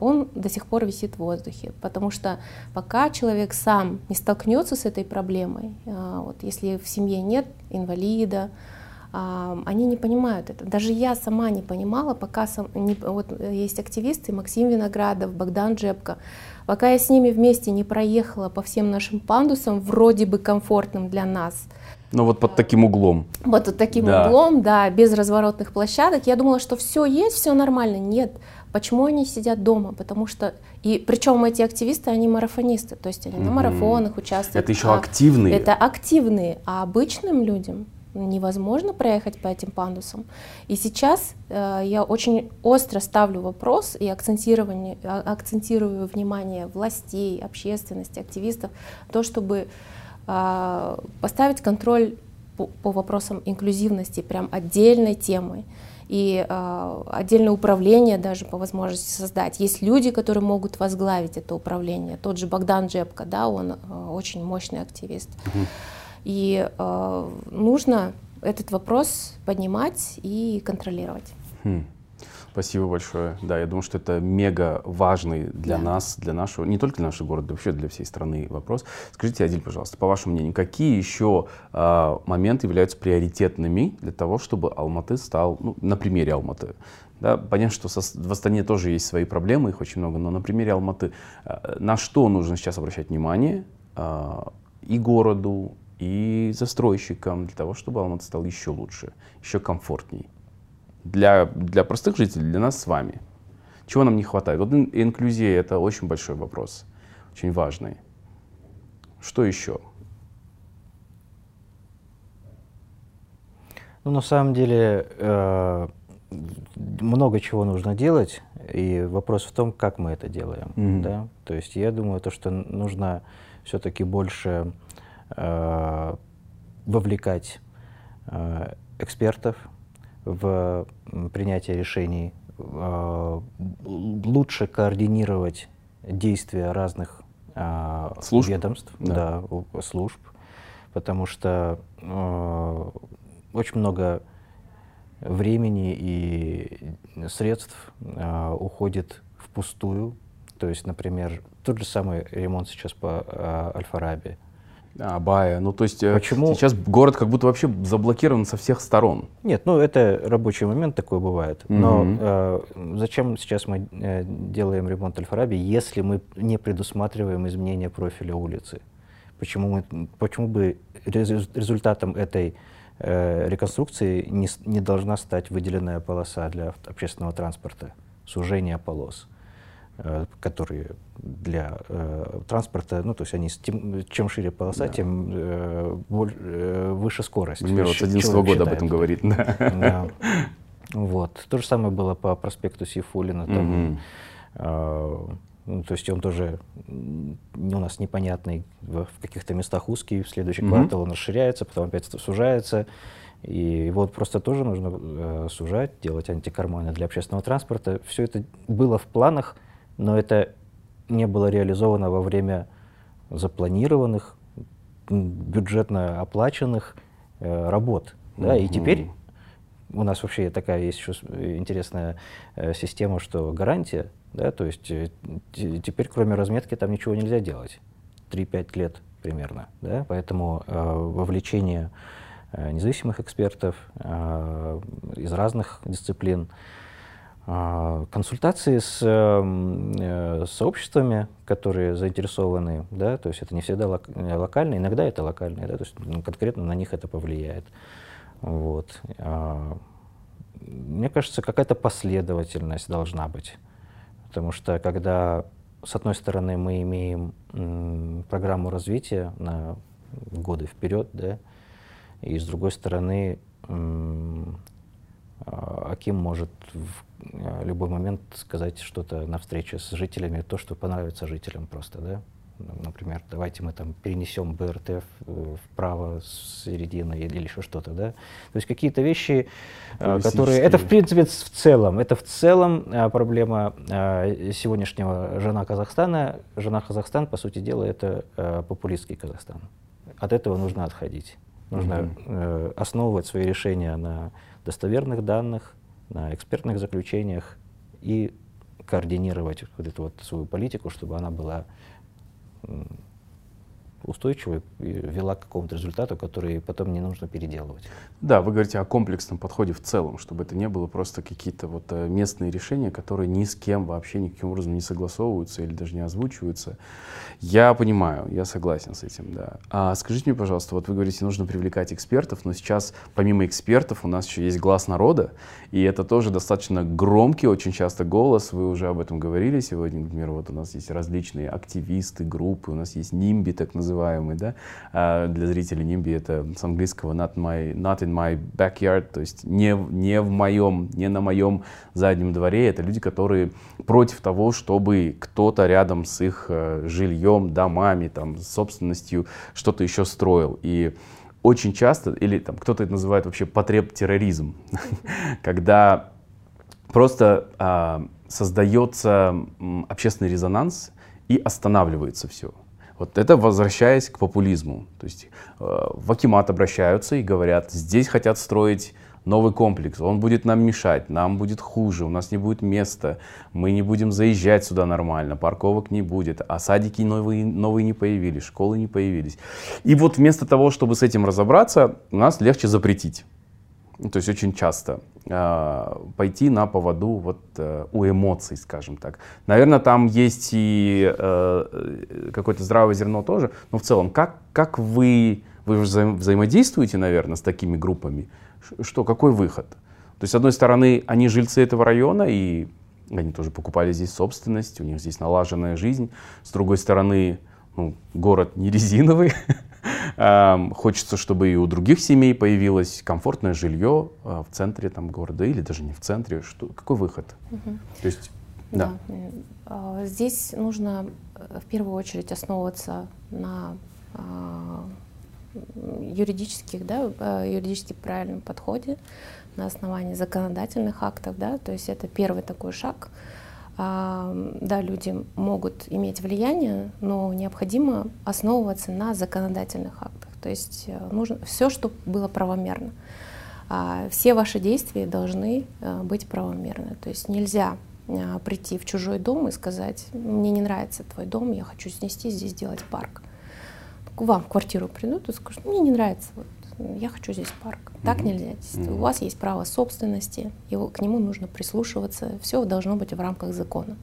он до сих пор висит в воздухе, потому что пока человек сам не столкнется с этой проблемой, а, вот если в семье нет инвалида, а, они не понимают это. Даже я сама не понимала, пока сам, не, вот есть активисты Максим Виноградов, Богдан Джепко, Пока я с ними вместе не проехала по всем нашим пандусам, вроде бы комфортным для нас,
ну вот под таким углом.
Вот под таким да. углом, да, без разворотных площадок. Я думала, что все есть, все нормально. Нет. Почему они сидят дома? Потому что и причем эти активисты, они марафонисты, то есть они mm-hmm. на марафонах участвуют.
Это еще а, активные.
Это активные, а обычным людям невозможно проехать по этим пандусам. И сейчас э, я очень остро ставлю вопрос и а, акцентирую внимание властей, общественности, активистов, то, чтобы э, поставить контроль по, по вопросам инклюзивности прям отдельной темой и э, отдельное управление даже по возможности создать. Есть люди, которые могут возглавить это управление. Тот же Богдан Джепко, да, он э, очень мощный активист. Mm-hmm. И э, нужно этот вопрос поднимать и контролировать.
Хм. Спасибо большое. Да, я думаю, что это мега важный для да. нас, для нашего, не только для нашего города, вообще для всей страны вопрос. Скажите, Адиль, пожалуйста, по вашему мнению, какие еще э, моменты являются приоритетными для того, чтобы Алматы стал, ну, на примере Алматы, да, понятно, что со, в Астане тоже есть свои проблемы, их очень много, но на примере Алматы, э, на что нужно сейчас обращать внимание э, и городу, и застройщикам для того, чтобы Алмата стал еще лучше, еще комфортней. Для, для простых жителей, для нас с вами. Чего нам не хватает? Вот инклюзия — это очень большой вопрос, очень важный. Что еще?
Ну, на самом деле, э, много чего нужно делать, и вопрос в том, как мы это делаем. Mm-hmm. Да? То есть я думаю, то, что нужно все-таки больше вовлекать э, экспертов в принятие решений, э, лучше координировать действия разных э, служб? ведомств, да. Да, служб, потому что э, очень много времени и средств э, уходит впустую. То есть, например, тот же самый ремонт сейчас по э, Альфараби.
А, Бая. Ну, то есть э, Почему? сейчас город как будто вообще заблокирован со всех сторон.
Нет, ну это рабочий момент, такой бывает. Но угу. э, зачем сейчас мы э, делаем ремонт Альфараби, если мы не предусматриваем изменения профиля улицы? Почему, мы, почему бы результатом этой э, реконструкции не, не должна стать выделенная полоса для общественного транспорта, сужение полос, э, которые для э, транспорта, ну, то есть они, тем, чем шире полоса, да. тем э, боль, э, выше скорость.
Мир вот с 11 года считает. об этом говорит. Да.
Да. Вот. То же самое было по проспекту Сейфулина. Там, угу. э, ну, то есть он тоже у нас непонятный, в, в каких-то местах узкий, в следующий mm-hmm. квартал он расширяется, потом опять сужается. И вот просто тоже нужно э, сужать, делать антикарманы для общественного транспорта. Все это было в планах, но это не было реализовано во время запланированных, бюджетно оплаченных э, работ. Mm-hmm. Да? И теперь у нас вообще такая есть еще интересная э, система, что гарантия да, то есть э, теперь кроме разметки там ничего нельзя делать. 3-5 лет примерно. Да? Поэтому э, вовлечение э, независимых экспертов э, из разных дисциплин, э, консультации с э, сообществами, которые заинтересованы, да, то есть это не всегда лок, э, локально, иногда это локально, да, то есть ну, конкретно на них это повлияет. Вот. Э, мне кажется, какая-то последовательность должна быть. Потому что когда, с одной стороны, мы имеем программу развития на годы вперед, да, и с другой стороны, а, Аким может в а, любой момент сказать что-то на встрече с жителями, то, что понравится жителям просто, да например, давайте мы там перенесем БРТ вправо с середины или еще что-то, да. То есть какие-то вещи, э, которые... Это, в принципе, в целом, это в целом э, проблема э, сегодняшнего жена Казахстана. Жена Казахстан, по сути дела, это популистский Казахстан. От этого нужно отходить. Нужно mm-hmm. основывать свои решения на достоверных данных, на экспертных заключениях и координировать вот эту вот свою политику, чтобы она была устойчивой вела к какому-то результату, который потом не нужно переделывать.
Да, вы говорите о комплексном подходе в целом, чтобы это не было просто какие-то вот э, местные решения, которые ни с кем вообще никаким образом не согласовываются или даже не озвучиваются. Я понимаю, я согласен с этим, да. А скажите мне, пожалуйста, вот вы говорите, нужно привлекать экспертов, но сейчас помимо экспертов у нас еще есть глаз народа, и это тоже достаточно громкий, очень часто голос, вы уже об этом говорили сегодня, например, вот у нас есть различные активисты, группы, у нас есть нимби так называемый, да, а для зрителей нимби это с английского not, my, not in my backyard, то есть не, не в моем, не на моем заднем дворе, это люди, которые против того, чтобы кто-то рядом с их э, жильем, домами, там, собственностью что-то еще строил. И очень часто, или там кто-то это называет вообще потреб-терроризм, когда просто а, создается общественный резонанс и останавливается все. Вот это возвращаясь к популизму. То есть э, в Акимат обращаются и говорят, здесь хотят строить новый комплекс, он будет нам мешать, нам будет хуже, у нас не будет места, мы не будем заезжать сюда нормально, парковок не будет, а садики новые, новые не появились, школы не появились. И вот вместо того, чтобы с этим разобраться, у нас легче запретить. То есть очень часто э, пойти на поводу вот э, у эмоций, скажем так. Наверное, там есть и э, какое-то здравое зерно тоже, но в целом, как, как вы Вы вза взаимодействуете, наверное, с такими группами. Что, какой выход? То есть, с одной стороны, они жильцы этого района, и они тоже покупали здесь собственность, у них здесь налаженная жизнь. С другой стороны, ну, город не резиновый. Хочется, чтобы и у других семей появилось комфортное жилье а, в центре там, города или даже не в центре. Что, какой выход?
Мгм.
То есть,
Да.
да.
А, Здесь нужно э, в первую очередь основываться на а, юридических, да, юридически правильном подходе на основании законодательных актов, да, то есть это первый такой шаг. Да, люди могут иметь влияние, но необходимо основываться на законодательных актах. То есть э, нужно все, что было правомерно. А, Все ваши действия должны э, быть правомерны. То есть нельзя а, прийти в чужой дом и сказать, мне не нравится твой дом, я хочу снести, здесь сделать парк. К вам в квартиру придут и скажут, мне не нравится, я хочу здесь парк. Так
Мгм.
нельзя. Есть У вас есть право собственности, его, к нему нужно прислушиваться, все должно быть в рамках закона.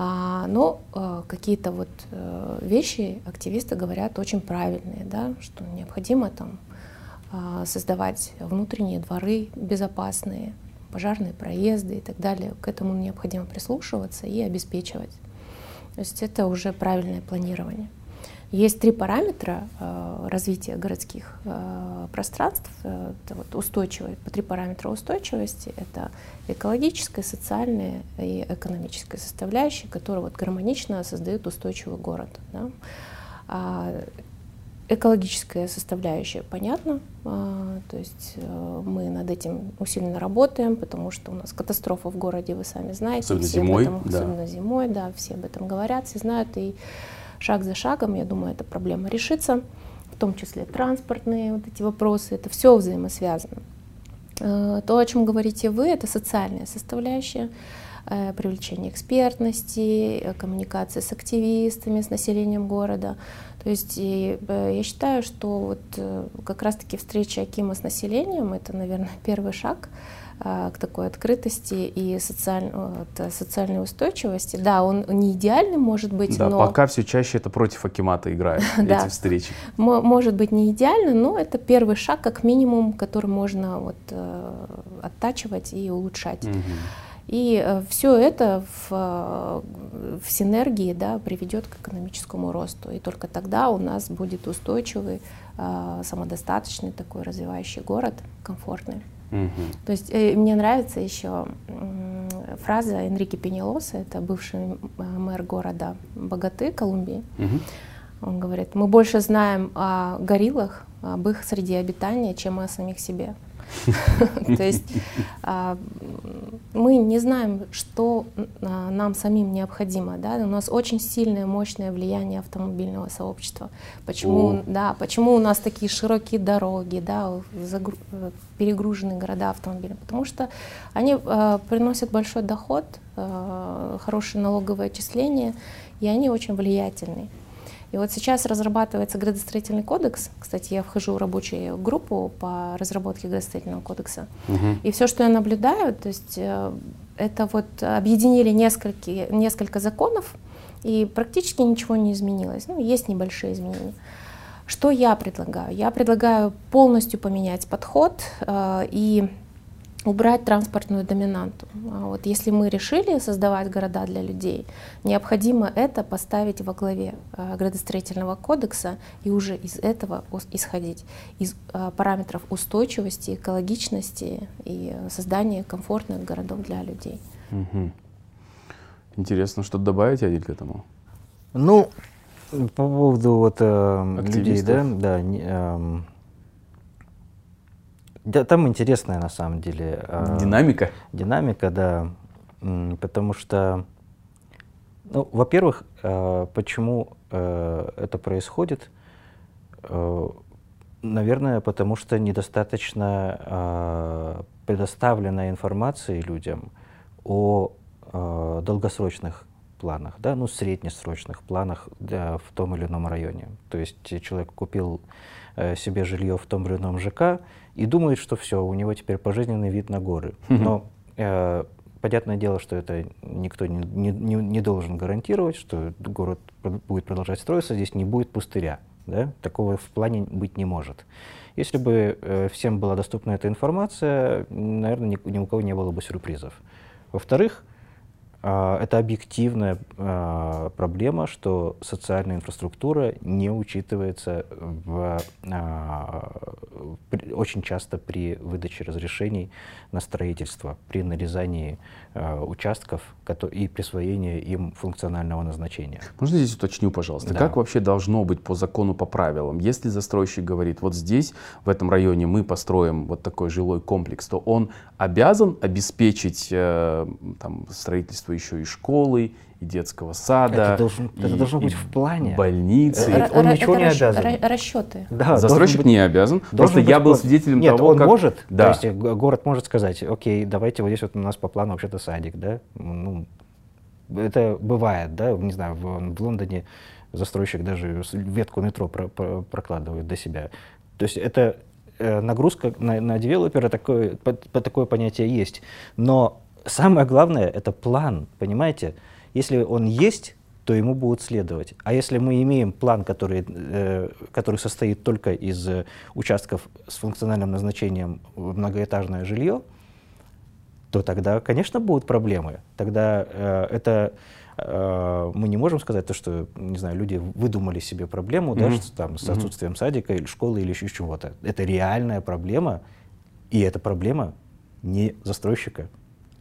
А, но э, какие-то вот э, вещи активисты говорят очень правильные, да, что необходимо там а, создавать внутренние дворы безопасные, пожарные проезды и так далее. К этому необходимо прислушиваться и обеспечивать. То есть это уже правильное планирование. Есть три параметра э, развития городских э, пространств. Э, Это вот устойчивое, по три параметра устойчивости. Это экологическая, социальная и экономическая составляющие, которые вот гармонично создают устойчивый город. да. А, Экологическая составляющая понятно, а, то есть мы над этим усиленно работаем, потому что у нас катастрофа в городе, вы сами знаете,
Особенно
все
зимой,
этом-
да.
особенно зимой, да, все об этом говорят, все знают, и шаг за шагом, я думаю, эта проблема решится, в том числе транспортные вот эти вопросы, это все взаимосвязано. Э, То, о чем говорите вы, это социальная составляющая, э, привлечение экспертности, э, коммуникация с активистами, с населением города. То есть я считаю, что вот как раз-таки встреча Акима с населением это, наверное, первый шаг к такой открытости и социаль- вот, э, социальной устойчивости. Да, он не идеальный, может быть,
Да,
но
пока все чаще это против Акимата играет, эти встречи.
Мо- может быть не идеально, но это первый шаг, как минимум, который можно вот, э, оттачивать и улучшать. И все это в, э, в синергии да, приведет к экономическому росту. И только тогда у нас будет устойчивый, э, самодостаточный такой развивающий город, комфортный.
Мгм.
То есть э, мне нравится еще м, фраза Энрике Пенелоса, это бывший м, мэр города Богаты, Колумбии.
Мгм.
Он говорит, мы больше знаем о гориллах, об их среде обитания, чем о самих себе. То есть а, мы не знаем, что а, нам самим необходимо. Да? У нас очень сильное, мощное влияние автомобильного сообщества. Почему, да, почему у нас такие широкие дороги, да, э, перегруженные города автомобилями? Потому что они э, приносят большой доход, хорошее налоговое отчисление, и они очень влиятельны. И вот сейчас разрабатывается градостроительный кодекс. Кстати, я вхожу в рабочую группу по разработке градостроительного кодекса.
Мгм.
И все, что я наблюдаю, то есть э, это вот объединили несколько, несколько законов, и практически ничего не изменилось. Ну, есть небольшие изменения. Что я предлагаю? Я предлагаю полностью поменять подход э, и убрать транспортную доминанту. А Вот если мы решили создавать города для людей, необходимо это поставить во главе э, градостроительного кодекса и уже из этого исходить, из э, параметров устойчивости, экологичности и э, создания комфортных городов для людей.
Мгм. Интересно, что-то добавить, Адиль, к этому?
Ну, по поводу вот э, людей, да, да, не, эм, да, там интересная на самом деле э,
Динамика?
динамика, да, потому что, ну, во-первых, э, почему э, это происходит? Наверное, потому что недостаточно предоставлена информации людям о долгосрочных планах, да, ну, среднесрочных планах да, в том или ином районе. То есть человек купил э, себе жилье в том или ином ЖК и думает, что все, у него теперь пожизненный вид на горы. Но э, понятное дело, что это никто не, не- не- должен гарантировать, что город будет продолжать строиться, здесь не будет пустыря. Да? Такого в плане быть не может. Если бы э, всем была доступна эта информация, наверное, ни, ни у кого не было бы сюрпризов. Во-вторых, это объективная а, проблема, что социальная инфраструктура не учитывается в, а, очень часто при выдаче разрешений на строительство, при нарезании участков и присвоении им функционального назначения.
Можно здесь уточню, пожалуйста, да. как вообще должно быть по закону, по правилам? Если застройщик говорит, вот здесь, в этом районе мы построим вот такой жилой комплекс, то он обязан обеспечить э, там, строительство еще и школы, и детского сада.
Это, должен,
и,
это должно быть в плане.
Больницы.
Это, он ничего это не расч, обязан.
Расчеты.
Да, Застройщик быть, не обязан. Просто я был свидетелем
Нет,
того,
он
как...
может.
Да.
То есть город может сказать, окей, давайте вот здесь вот у нас по плану вообще-то садик, да? Ну, это бывает, да? Не знаю, в, в Лондоне застройщик даже ветку метро про, про, прокладывает до себя. То есть это э, нагрузка на, на девелопера, такое, по, по, такое понятие есть. Но самое главное — это план, понимаете? Если он есть, то ему будут следовать. А если мы имеем план, который, э, который состоит только из э, участков с функциональным назначением многоэтажное жилье, то тогда, конечно, будут проблемы. Тогда э, это э, мы не можем сказать то, что, не знаю, люди выдумали себе проблему, mm-hmm. да, что, там, с отсутствием mm-hmm. садика или школы или еще чего-то. Это реальная проблема, и эта проблема не застройщика,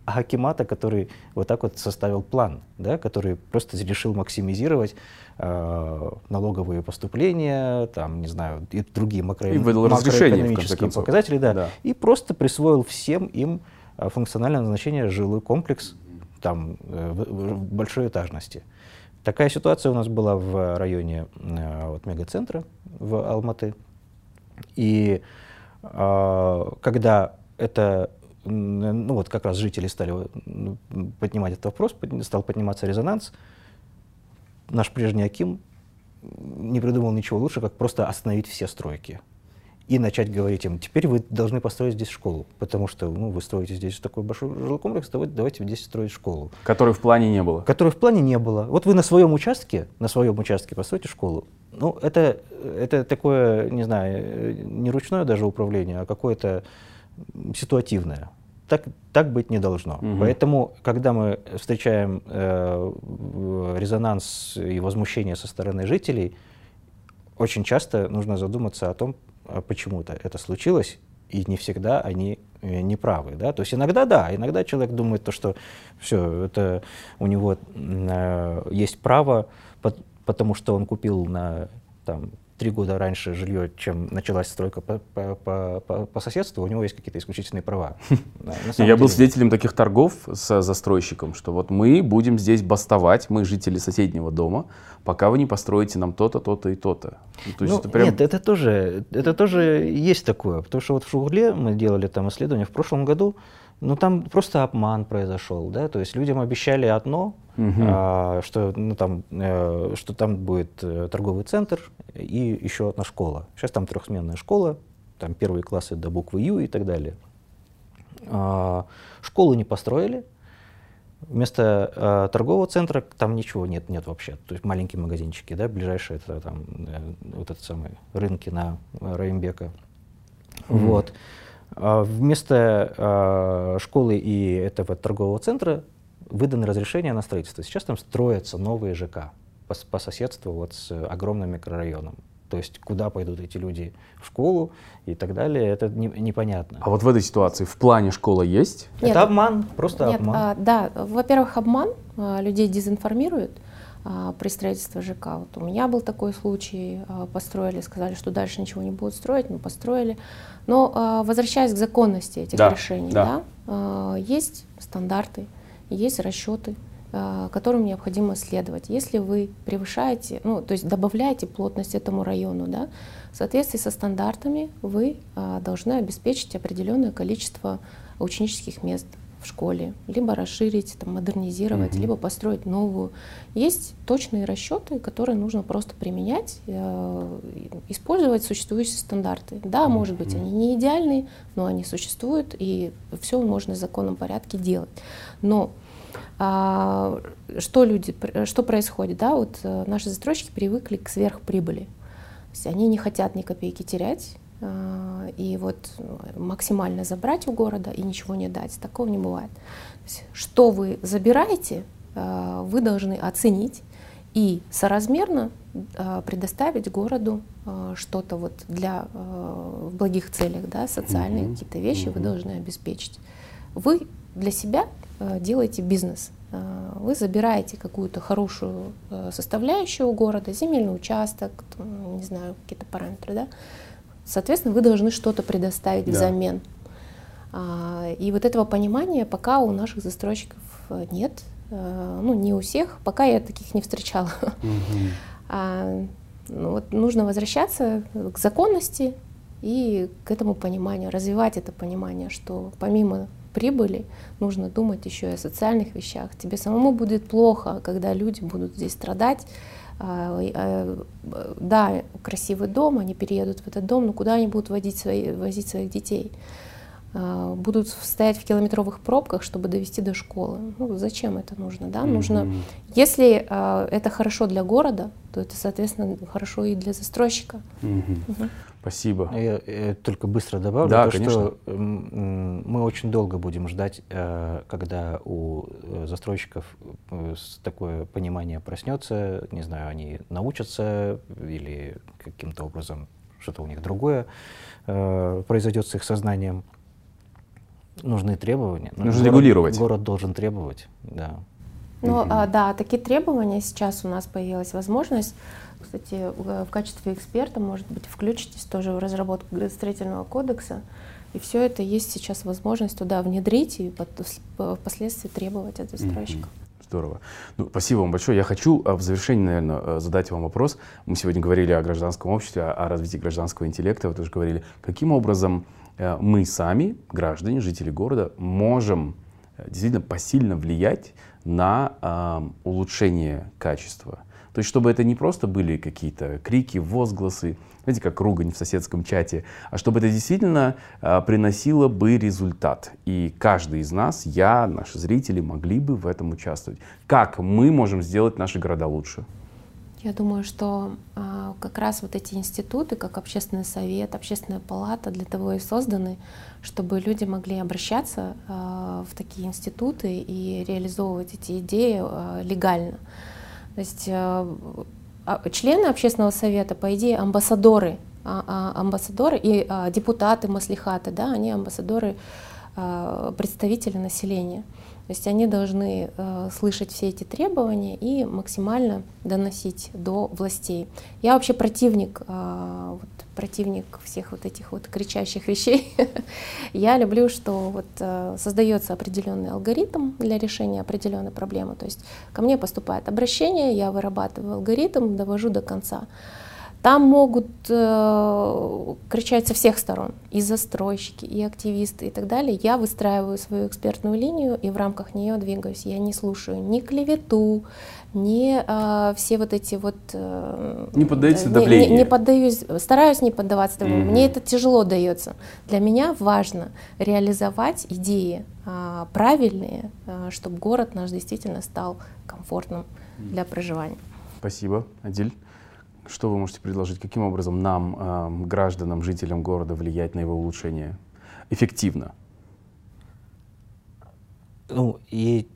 а Акимата, который вот так вот составил план, да, который просто решил максимизировать э, налоговые поступления, там, не знаю, и другие макро... и макроэкономические показатели, да, да, и просто присвоил всем им э, функциональное назначение жилой комплекс там, э, большой этажности. Такая ситуация у нас была в районе э, вот, мегацентра в Алматы. И э, когда это ну вот как раз жители стали поднимать этот вопрос, стал подниматься резонанс. Наш прежний Аким не придумал ничего лучше, как просто остановить все стройки и начать говорить им, теперь вы должны построить здесь школу, потому что ну, вы строите здесь такой большой жилой комплекс, давайте, давайте здесь строить школу.
Которой в плане не было.
Которой в плане не было. Вот вы на своем участке, на своем участке построите школу. Ну, это, это такое, не знаю, не ручное даже управление, а какое-то ситуативное так, так быть не должно. Угу. Поэтому, когда мы встречаем э, резонанс и возмущение со стороны жителей, очень часто нужно задуматься о том, а почему это, это случилось, и не всегда они э, не правы. Да? То есть иногда да, иногда человек думает, то, что все, это у него э, есть право, потому что он купил на там, три года раньше жилье, чем началась стройка по, по, по, по соседству, у него есть какие-то исключительные права.
Я был свидетелем таких торгов с застройщиком, что вот мы будем здесь бастовать, мы жители соседнего дома, пока вы не построите нам то-то, то-то и то-то.
Ну, ну. Нет, это тоже, это тоже есть такое, потому что вот в Шугле мы делали там исследование в прошлом году, ну там просто обман произошел, да, то есть людям обещали одно, угу. а, что, ну, там, э, что там будет э, торговый центр и еще одна школа. Сейчас там трехсменная школа, там первые классы до буквы Ю и так далее. А, школу не построили, вместо э, торгового центра там ничего нет, нет вообще, то есть маленькие магазинчики, да, ближайшие это там э, вот этот самый рынки на Раимбека, угу. вот. А, вместо а, школы и этого торгового центра выданы разрешения на строительство. Сейчас там строятся новые ЖК по, по соседству вот с огромным микрорайоном. То есть куда пойдут эти люди в школу и так далее, это не, непонятно.
А вот в этой ситуации в плане школа есть?
Нет, это обман, просто
нет,
обман.
А, да, во-первых, обман, а, людей дезинформируют а, при строительстве ЖК. Вот у меня был такой случай, а, построили, сказали, что дальше ничего не будут строить, мы построили. Но а, возвращаясь к законности этих да, решений, да. Да, есть стандарты, есть расчеты, которым необходимо следовать. Если вы превышаете, ну, то есть добавляете плотность этому району, да, в соответствии со стандартами вы должны обеспечить определенное количество ученических мест в школе, либо расширить, там, модернизировать, mm-hmm. либо построить новую. Есть точные расчеты, которые нужно просто применять, э, использовать существующие стандарты. Да, mm-hmm. может быть, они не идеальные, но они существуют, и все можно в законном порядке делать. Но а, что люди, что происходит, да, вот э, наши застройщики привыкли к сверхприбыли. есть они не хотят ни копейки терять, и вот максимально забрать у города и ничего не дать. Такого не бывает. Есть, что вы забираете, э, вы должны оценить и соразмерно э, предоставить городу э, что-то вот для э, в благих целях, да, социальные mm-hmm. какие-то вещи mm-hmm. вы должны обеспечить. Вы для себя э, делаете бизнес. Э, вы забираете какую-то хорошую э, составляющую у города, земельный участок, не знаю, какие-то параметры, да. Соответственно, вы должны что-то предоставить да. взамен. А, и вот этого понимания пока у наших застройщиков э, нет. Э, ну, не у всех, пока я таких не встречала. Mm-hmm. А, ну, вот нужно возвращаться к законности и к этому пониманию, развивать это понимание, что помимо прибыли нужно думать еще и о социальных вещах. Тебе самому будет плохо, когда люди будут здесь страдать. А, а, да, красивый дом, они переедут в этот дом, но куда они будут водить свои, возить своих детей? А, будут стоять в километровых пробках, чтобы довести до школы. Ну, зачем это нужно? Да? Mm-hmm. нужно если э, это хорошо для города, то это, соответственно, хорошо и для застройщика.
Mm-hmm. Угу. Спасибо.
Я, я только быстро добавлю,
да,
то,
конечно.
что мы очень долго будем ждать, э, когда у э, застройщиков такое понимание проснется, не знаю, они научатся или каким-то образом что-то у них другое произойдет с их сознанием нужны требования.
Нужно город, регулировать.
Город должен требовать, да.
Ну, угу. а, да, такие требования сейчас у нас появилась возможность. Кстати, в качестве эксперта, может быть, включитесь тоже в разработку градостроительного кодекса. И все это есть сейчас возможность туда внедрить и впоследствии требовать от застройщиков.
Здорово. Ну, спасибо вам большое. Я хочу а, в завершении, наверное, э, задать вам вопрос. Мы сегодня говорили о гражданском обществе, о развитии гражданского интеллекта. Вы тоже говорили, каким образом мы сами, граждане, жители города, можем действительно посильно влиять на э, улучшение качества. То есть, чтобы это не просто были какие-то крики, возгласы, знаете, как ругань в соседском чате, а чтобы это действительно э, приносило бы результат. И каждый из нас, я, наши зрители, могли бы в этом участвовать. Как мы можем сделать наши города лучше?
Я думаю, что э, как раз вот эти институты, как общественный совет, общественная палата, для того и созданы, чтобы люди могли обращаться э, в такие институты и реализовывать эти идеи э, легально. То есть э, члены общественного совета, по идее, амбассадоры, амбассадоры и депутаты, маслихаты, да, они амбассадоры, представители населения. То есть они должны э, слышать все эти требования и максимально доносить до властей. Я вообще противник, э, вот, противник всех вот этих вот кричащих вещей. Я люблю, что вот э, создается определенный алгоритм для решения определенной проблемы. То есть ко мне поступает обращение, я вырабатываю алгоритм, довожу до конца. Там могут э, кричать со всех сторон, и застройщики, и активисты, и так далее. Я выстраиваю свою экспертную линию и в рамках нее двигаюсь. Я не слушаю ни клевету, ни э, все вот эти вот...
Э, не поддаетесь давлению?
Не, не, не поддаюсь, стараюсь не поддаваться давлению. Mm-hmm. Мне это тяжело дается. Для меня важно реализовать идеи э, правильные, э, чтобы город наш действительно стал комфортным для проживания.
Спасибо, Адиль. Что вы можете предложить? Каким образом нам, э, гражданам, жителям города, влиять на его улучшение эффективно?
Ну, и,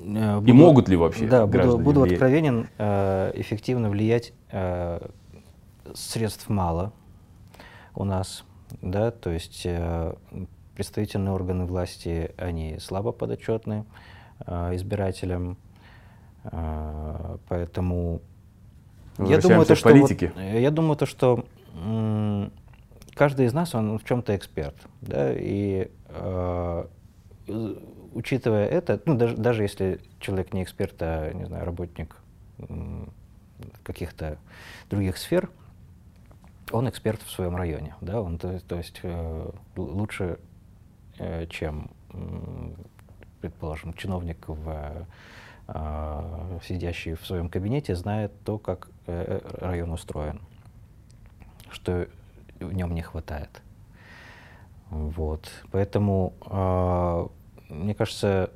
э, буду, и могут ли вообще
Да, буду, буду откровенен, э, эффективно влиять э, средств мало у нас, да, то есть э, представительные органы власти, они слабо подотчетны э, избирателям, э, поэтому я думаю, то, что. Вот, я думаю, то, что каждый из нас, он в чем-то эксперт. Да, и э, учитывая это, ну, даже, даже если человек не эксперт, а, не знаю, работник каких-то других сфер, он эксперт в своем районе, да, он, то, то есть э, лучше, э, чем, предположим, чиновник в сидящий в своем кабинете, знает то, как э, район устроен, что в нем не хватает. Вот. Поэтому, э, мне кажется,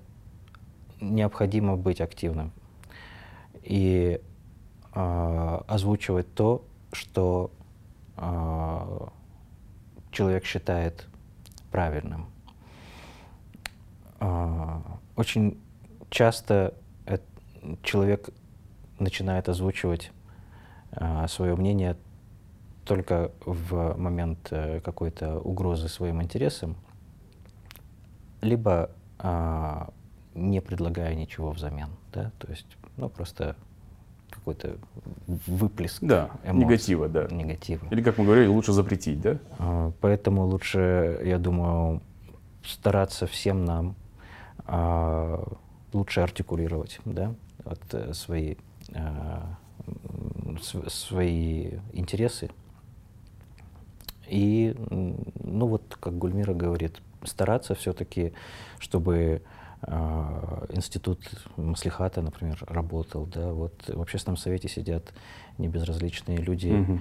необходимо быть активным и э, озвучивать то, что э, человек считает правильным. Э, очень часто человек начинает озвучивать э, свое мнение только в момент э, какой-то угрозы своим интересам, либо э, не предлагая ничего взамен, да, то есть, ну, просто какой-то выплеск
да, эмоций, негатива, да.
Негатива.
Или, как мы говорили, лучше запретить, да?
А, поэтому лучше, я думаю, стараться всем нам а, лучше артикулировать, да, вот, э, свои, а, свои интересы. И, ну вот, как Гульмира говорит, стараться все-таки, чтобы а, институт Маслихата, например, работал, да, вот в общественном совете сидят небезразличные люди, угу.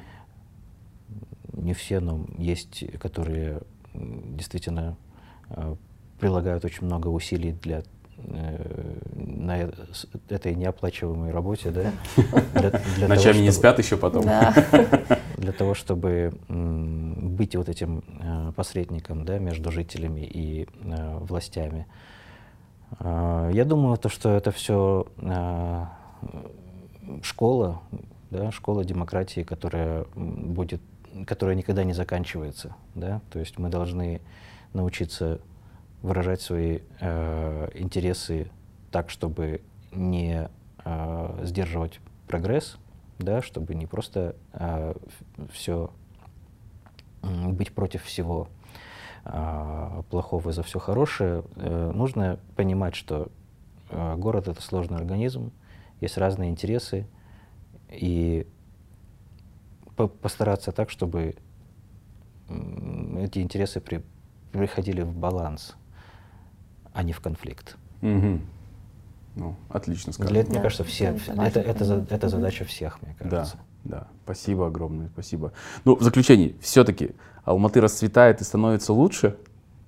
не все, но есть, которые действительно а, прилагают очень много усилий для э, на э, этой неоплачиваемой работе, да?
Для, для Ночами того, чтобы, не спят еще потом. Да.
Для того, чтобы быть вот этим э, посредником, да, между жителями и властями. Я думаю, то, что это все школа, да, школа демократии, которая будет, которая никогда не заканчивается, да, то есть мы должны научиться выражать свои э, интересы так, чтобы не э, сдерживать прогресс, да, чтобы не просто э, все быть против всего, а, плохого за все хорошее, э, нужно понимать, что э, город — это сложный организм, есть разные интересы, и постараться так, чтобы эти интересы при, приходили в баланс, а не в конфликт.
Угу. Ну, отлично сказано.
Для этого, да, мне кажется, все, это, это, это, это задача всех, мне кажется.
Да, да. Спасибо огромное, спасибо. Ну, в заключении, все-таки Алматы расцветает и становится лучше?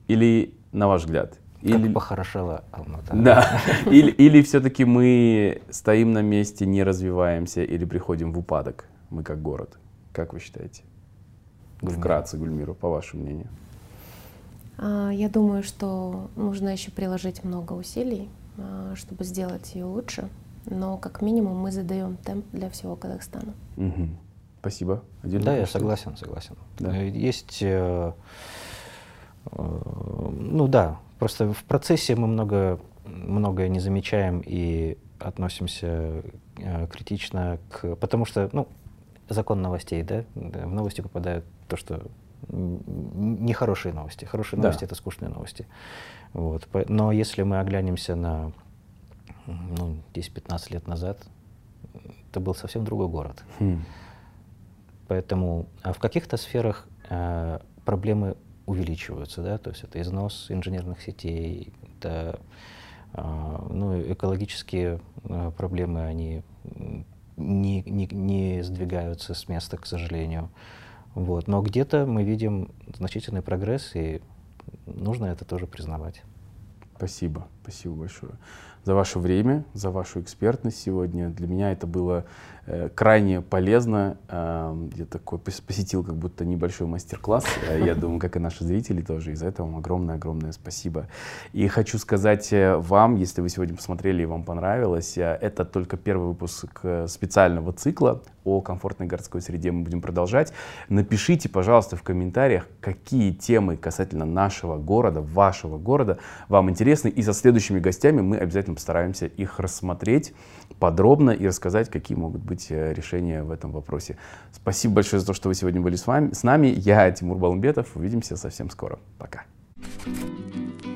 Или, на ваш взгляд?
Или... Как похорошела Алмата.
Да. Или, или все-таки мы стоим на месте, не развиваемся или приходим в упадок, мы как город? Как вы считаете? Гульмира. Вкратце, Гульмира, по вашему мнению.
А, я думаю, что нужно еще приложить много усилий, а, чтобы сделать ее лучше. Но как минимум мы задаем темп для всего Казахстана.
Угу. Спасибо.
Отдельно да, я согласен, согласен. Да. Э, есть, э, э, ну да, просто в процессе мы много, многое не замечаем и относимся э, критично к... Потому что, ну, закон новостей, да, в новости попадают то, что нехорошие новости. Хорошие новости да. — это скучные новости. Вот. Но если мы оглянемся на ну, 10-15 лет назад, это был совсем другой город. Хм. Поэтому а в каких-то сферах э, проблемы увеличиваются, да, то есть это износ инженерных сетей, это э, ну, экологические э, проблемы, они не, не, не сдвигаются с места, к сожалению. Вот. Но где-то мы видим значительный прогресс, и нужно это тоже признавать.
Спасибо, спасибо большое за ваше время, за вашу экспертность сегодня. Для меня это было крайне полезно. Э, я такой посетил как будто небольшой мастер-класс. Э, я думаю, как и наши зрители тоже. И за это вам огромное-огромное спасибо. И хочу сказать э, вам, если вы сегодня посмотрели и вам понравилось, э, это только первый выпуск э, специального цикла о комфортной городской среде. Мы будем продолжать. Напишите, пожалуйста, в комментариях, какие темы касательно нашего города, вашего города вам интересны. И со следующими гостями мы обязательно постараемся их рассмотреть подробно и рассказать, какие могут быть э, решения в этом вопросе. Спасибо большое за то, что вы сегодня были с, вами, с нами. Я Тимур Балмбетов. Увидимся совсем скоро. Пока. thank you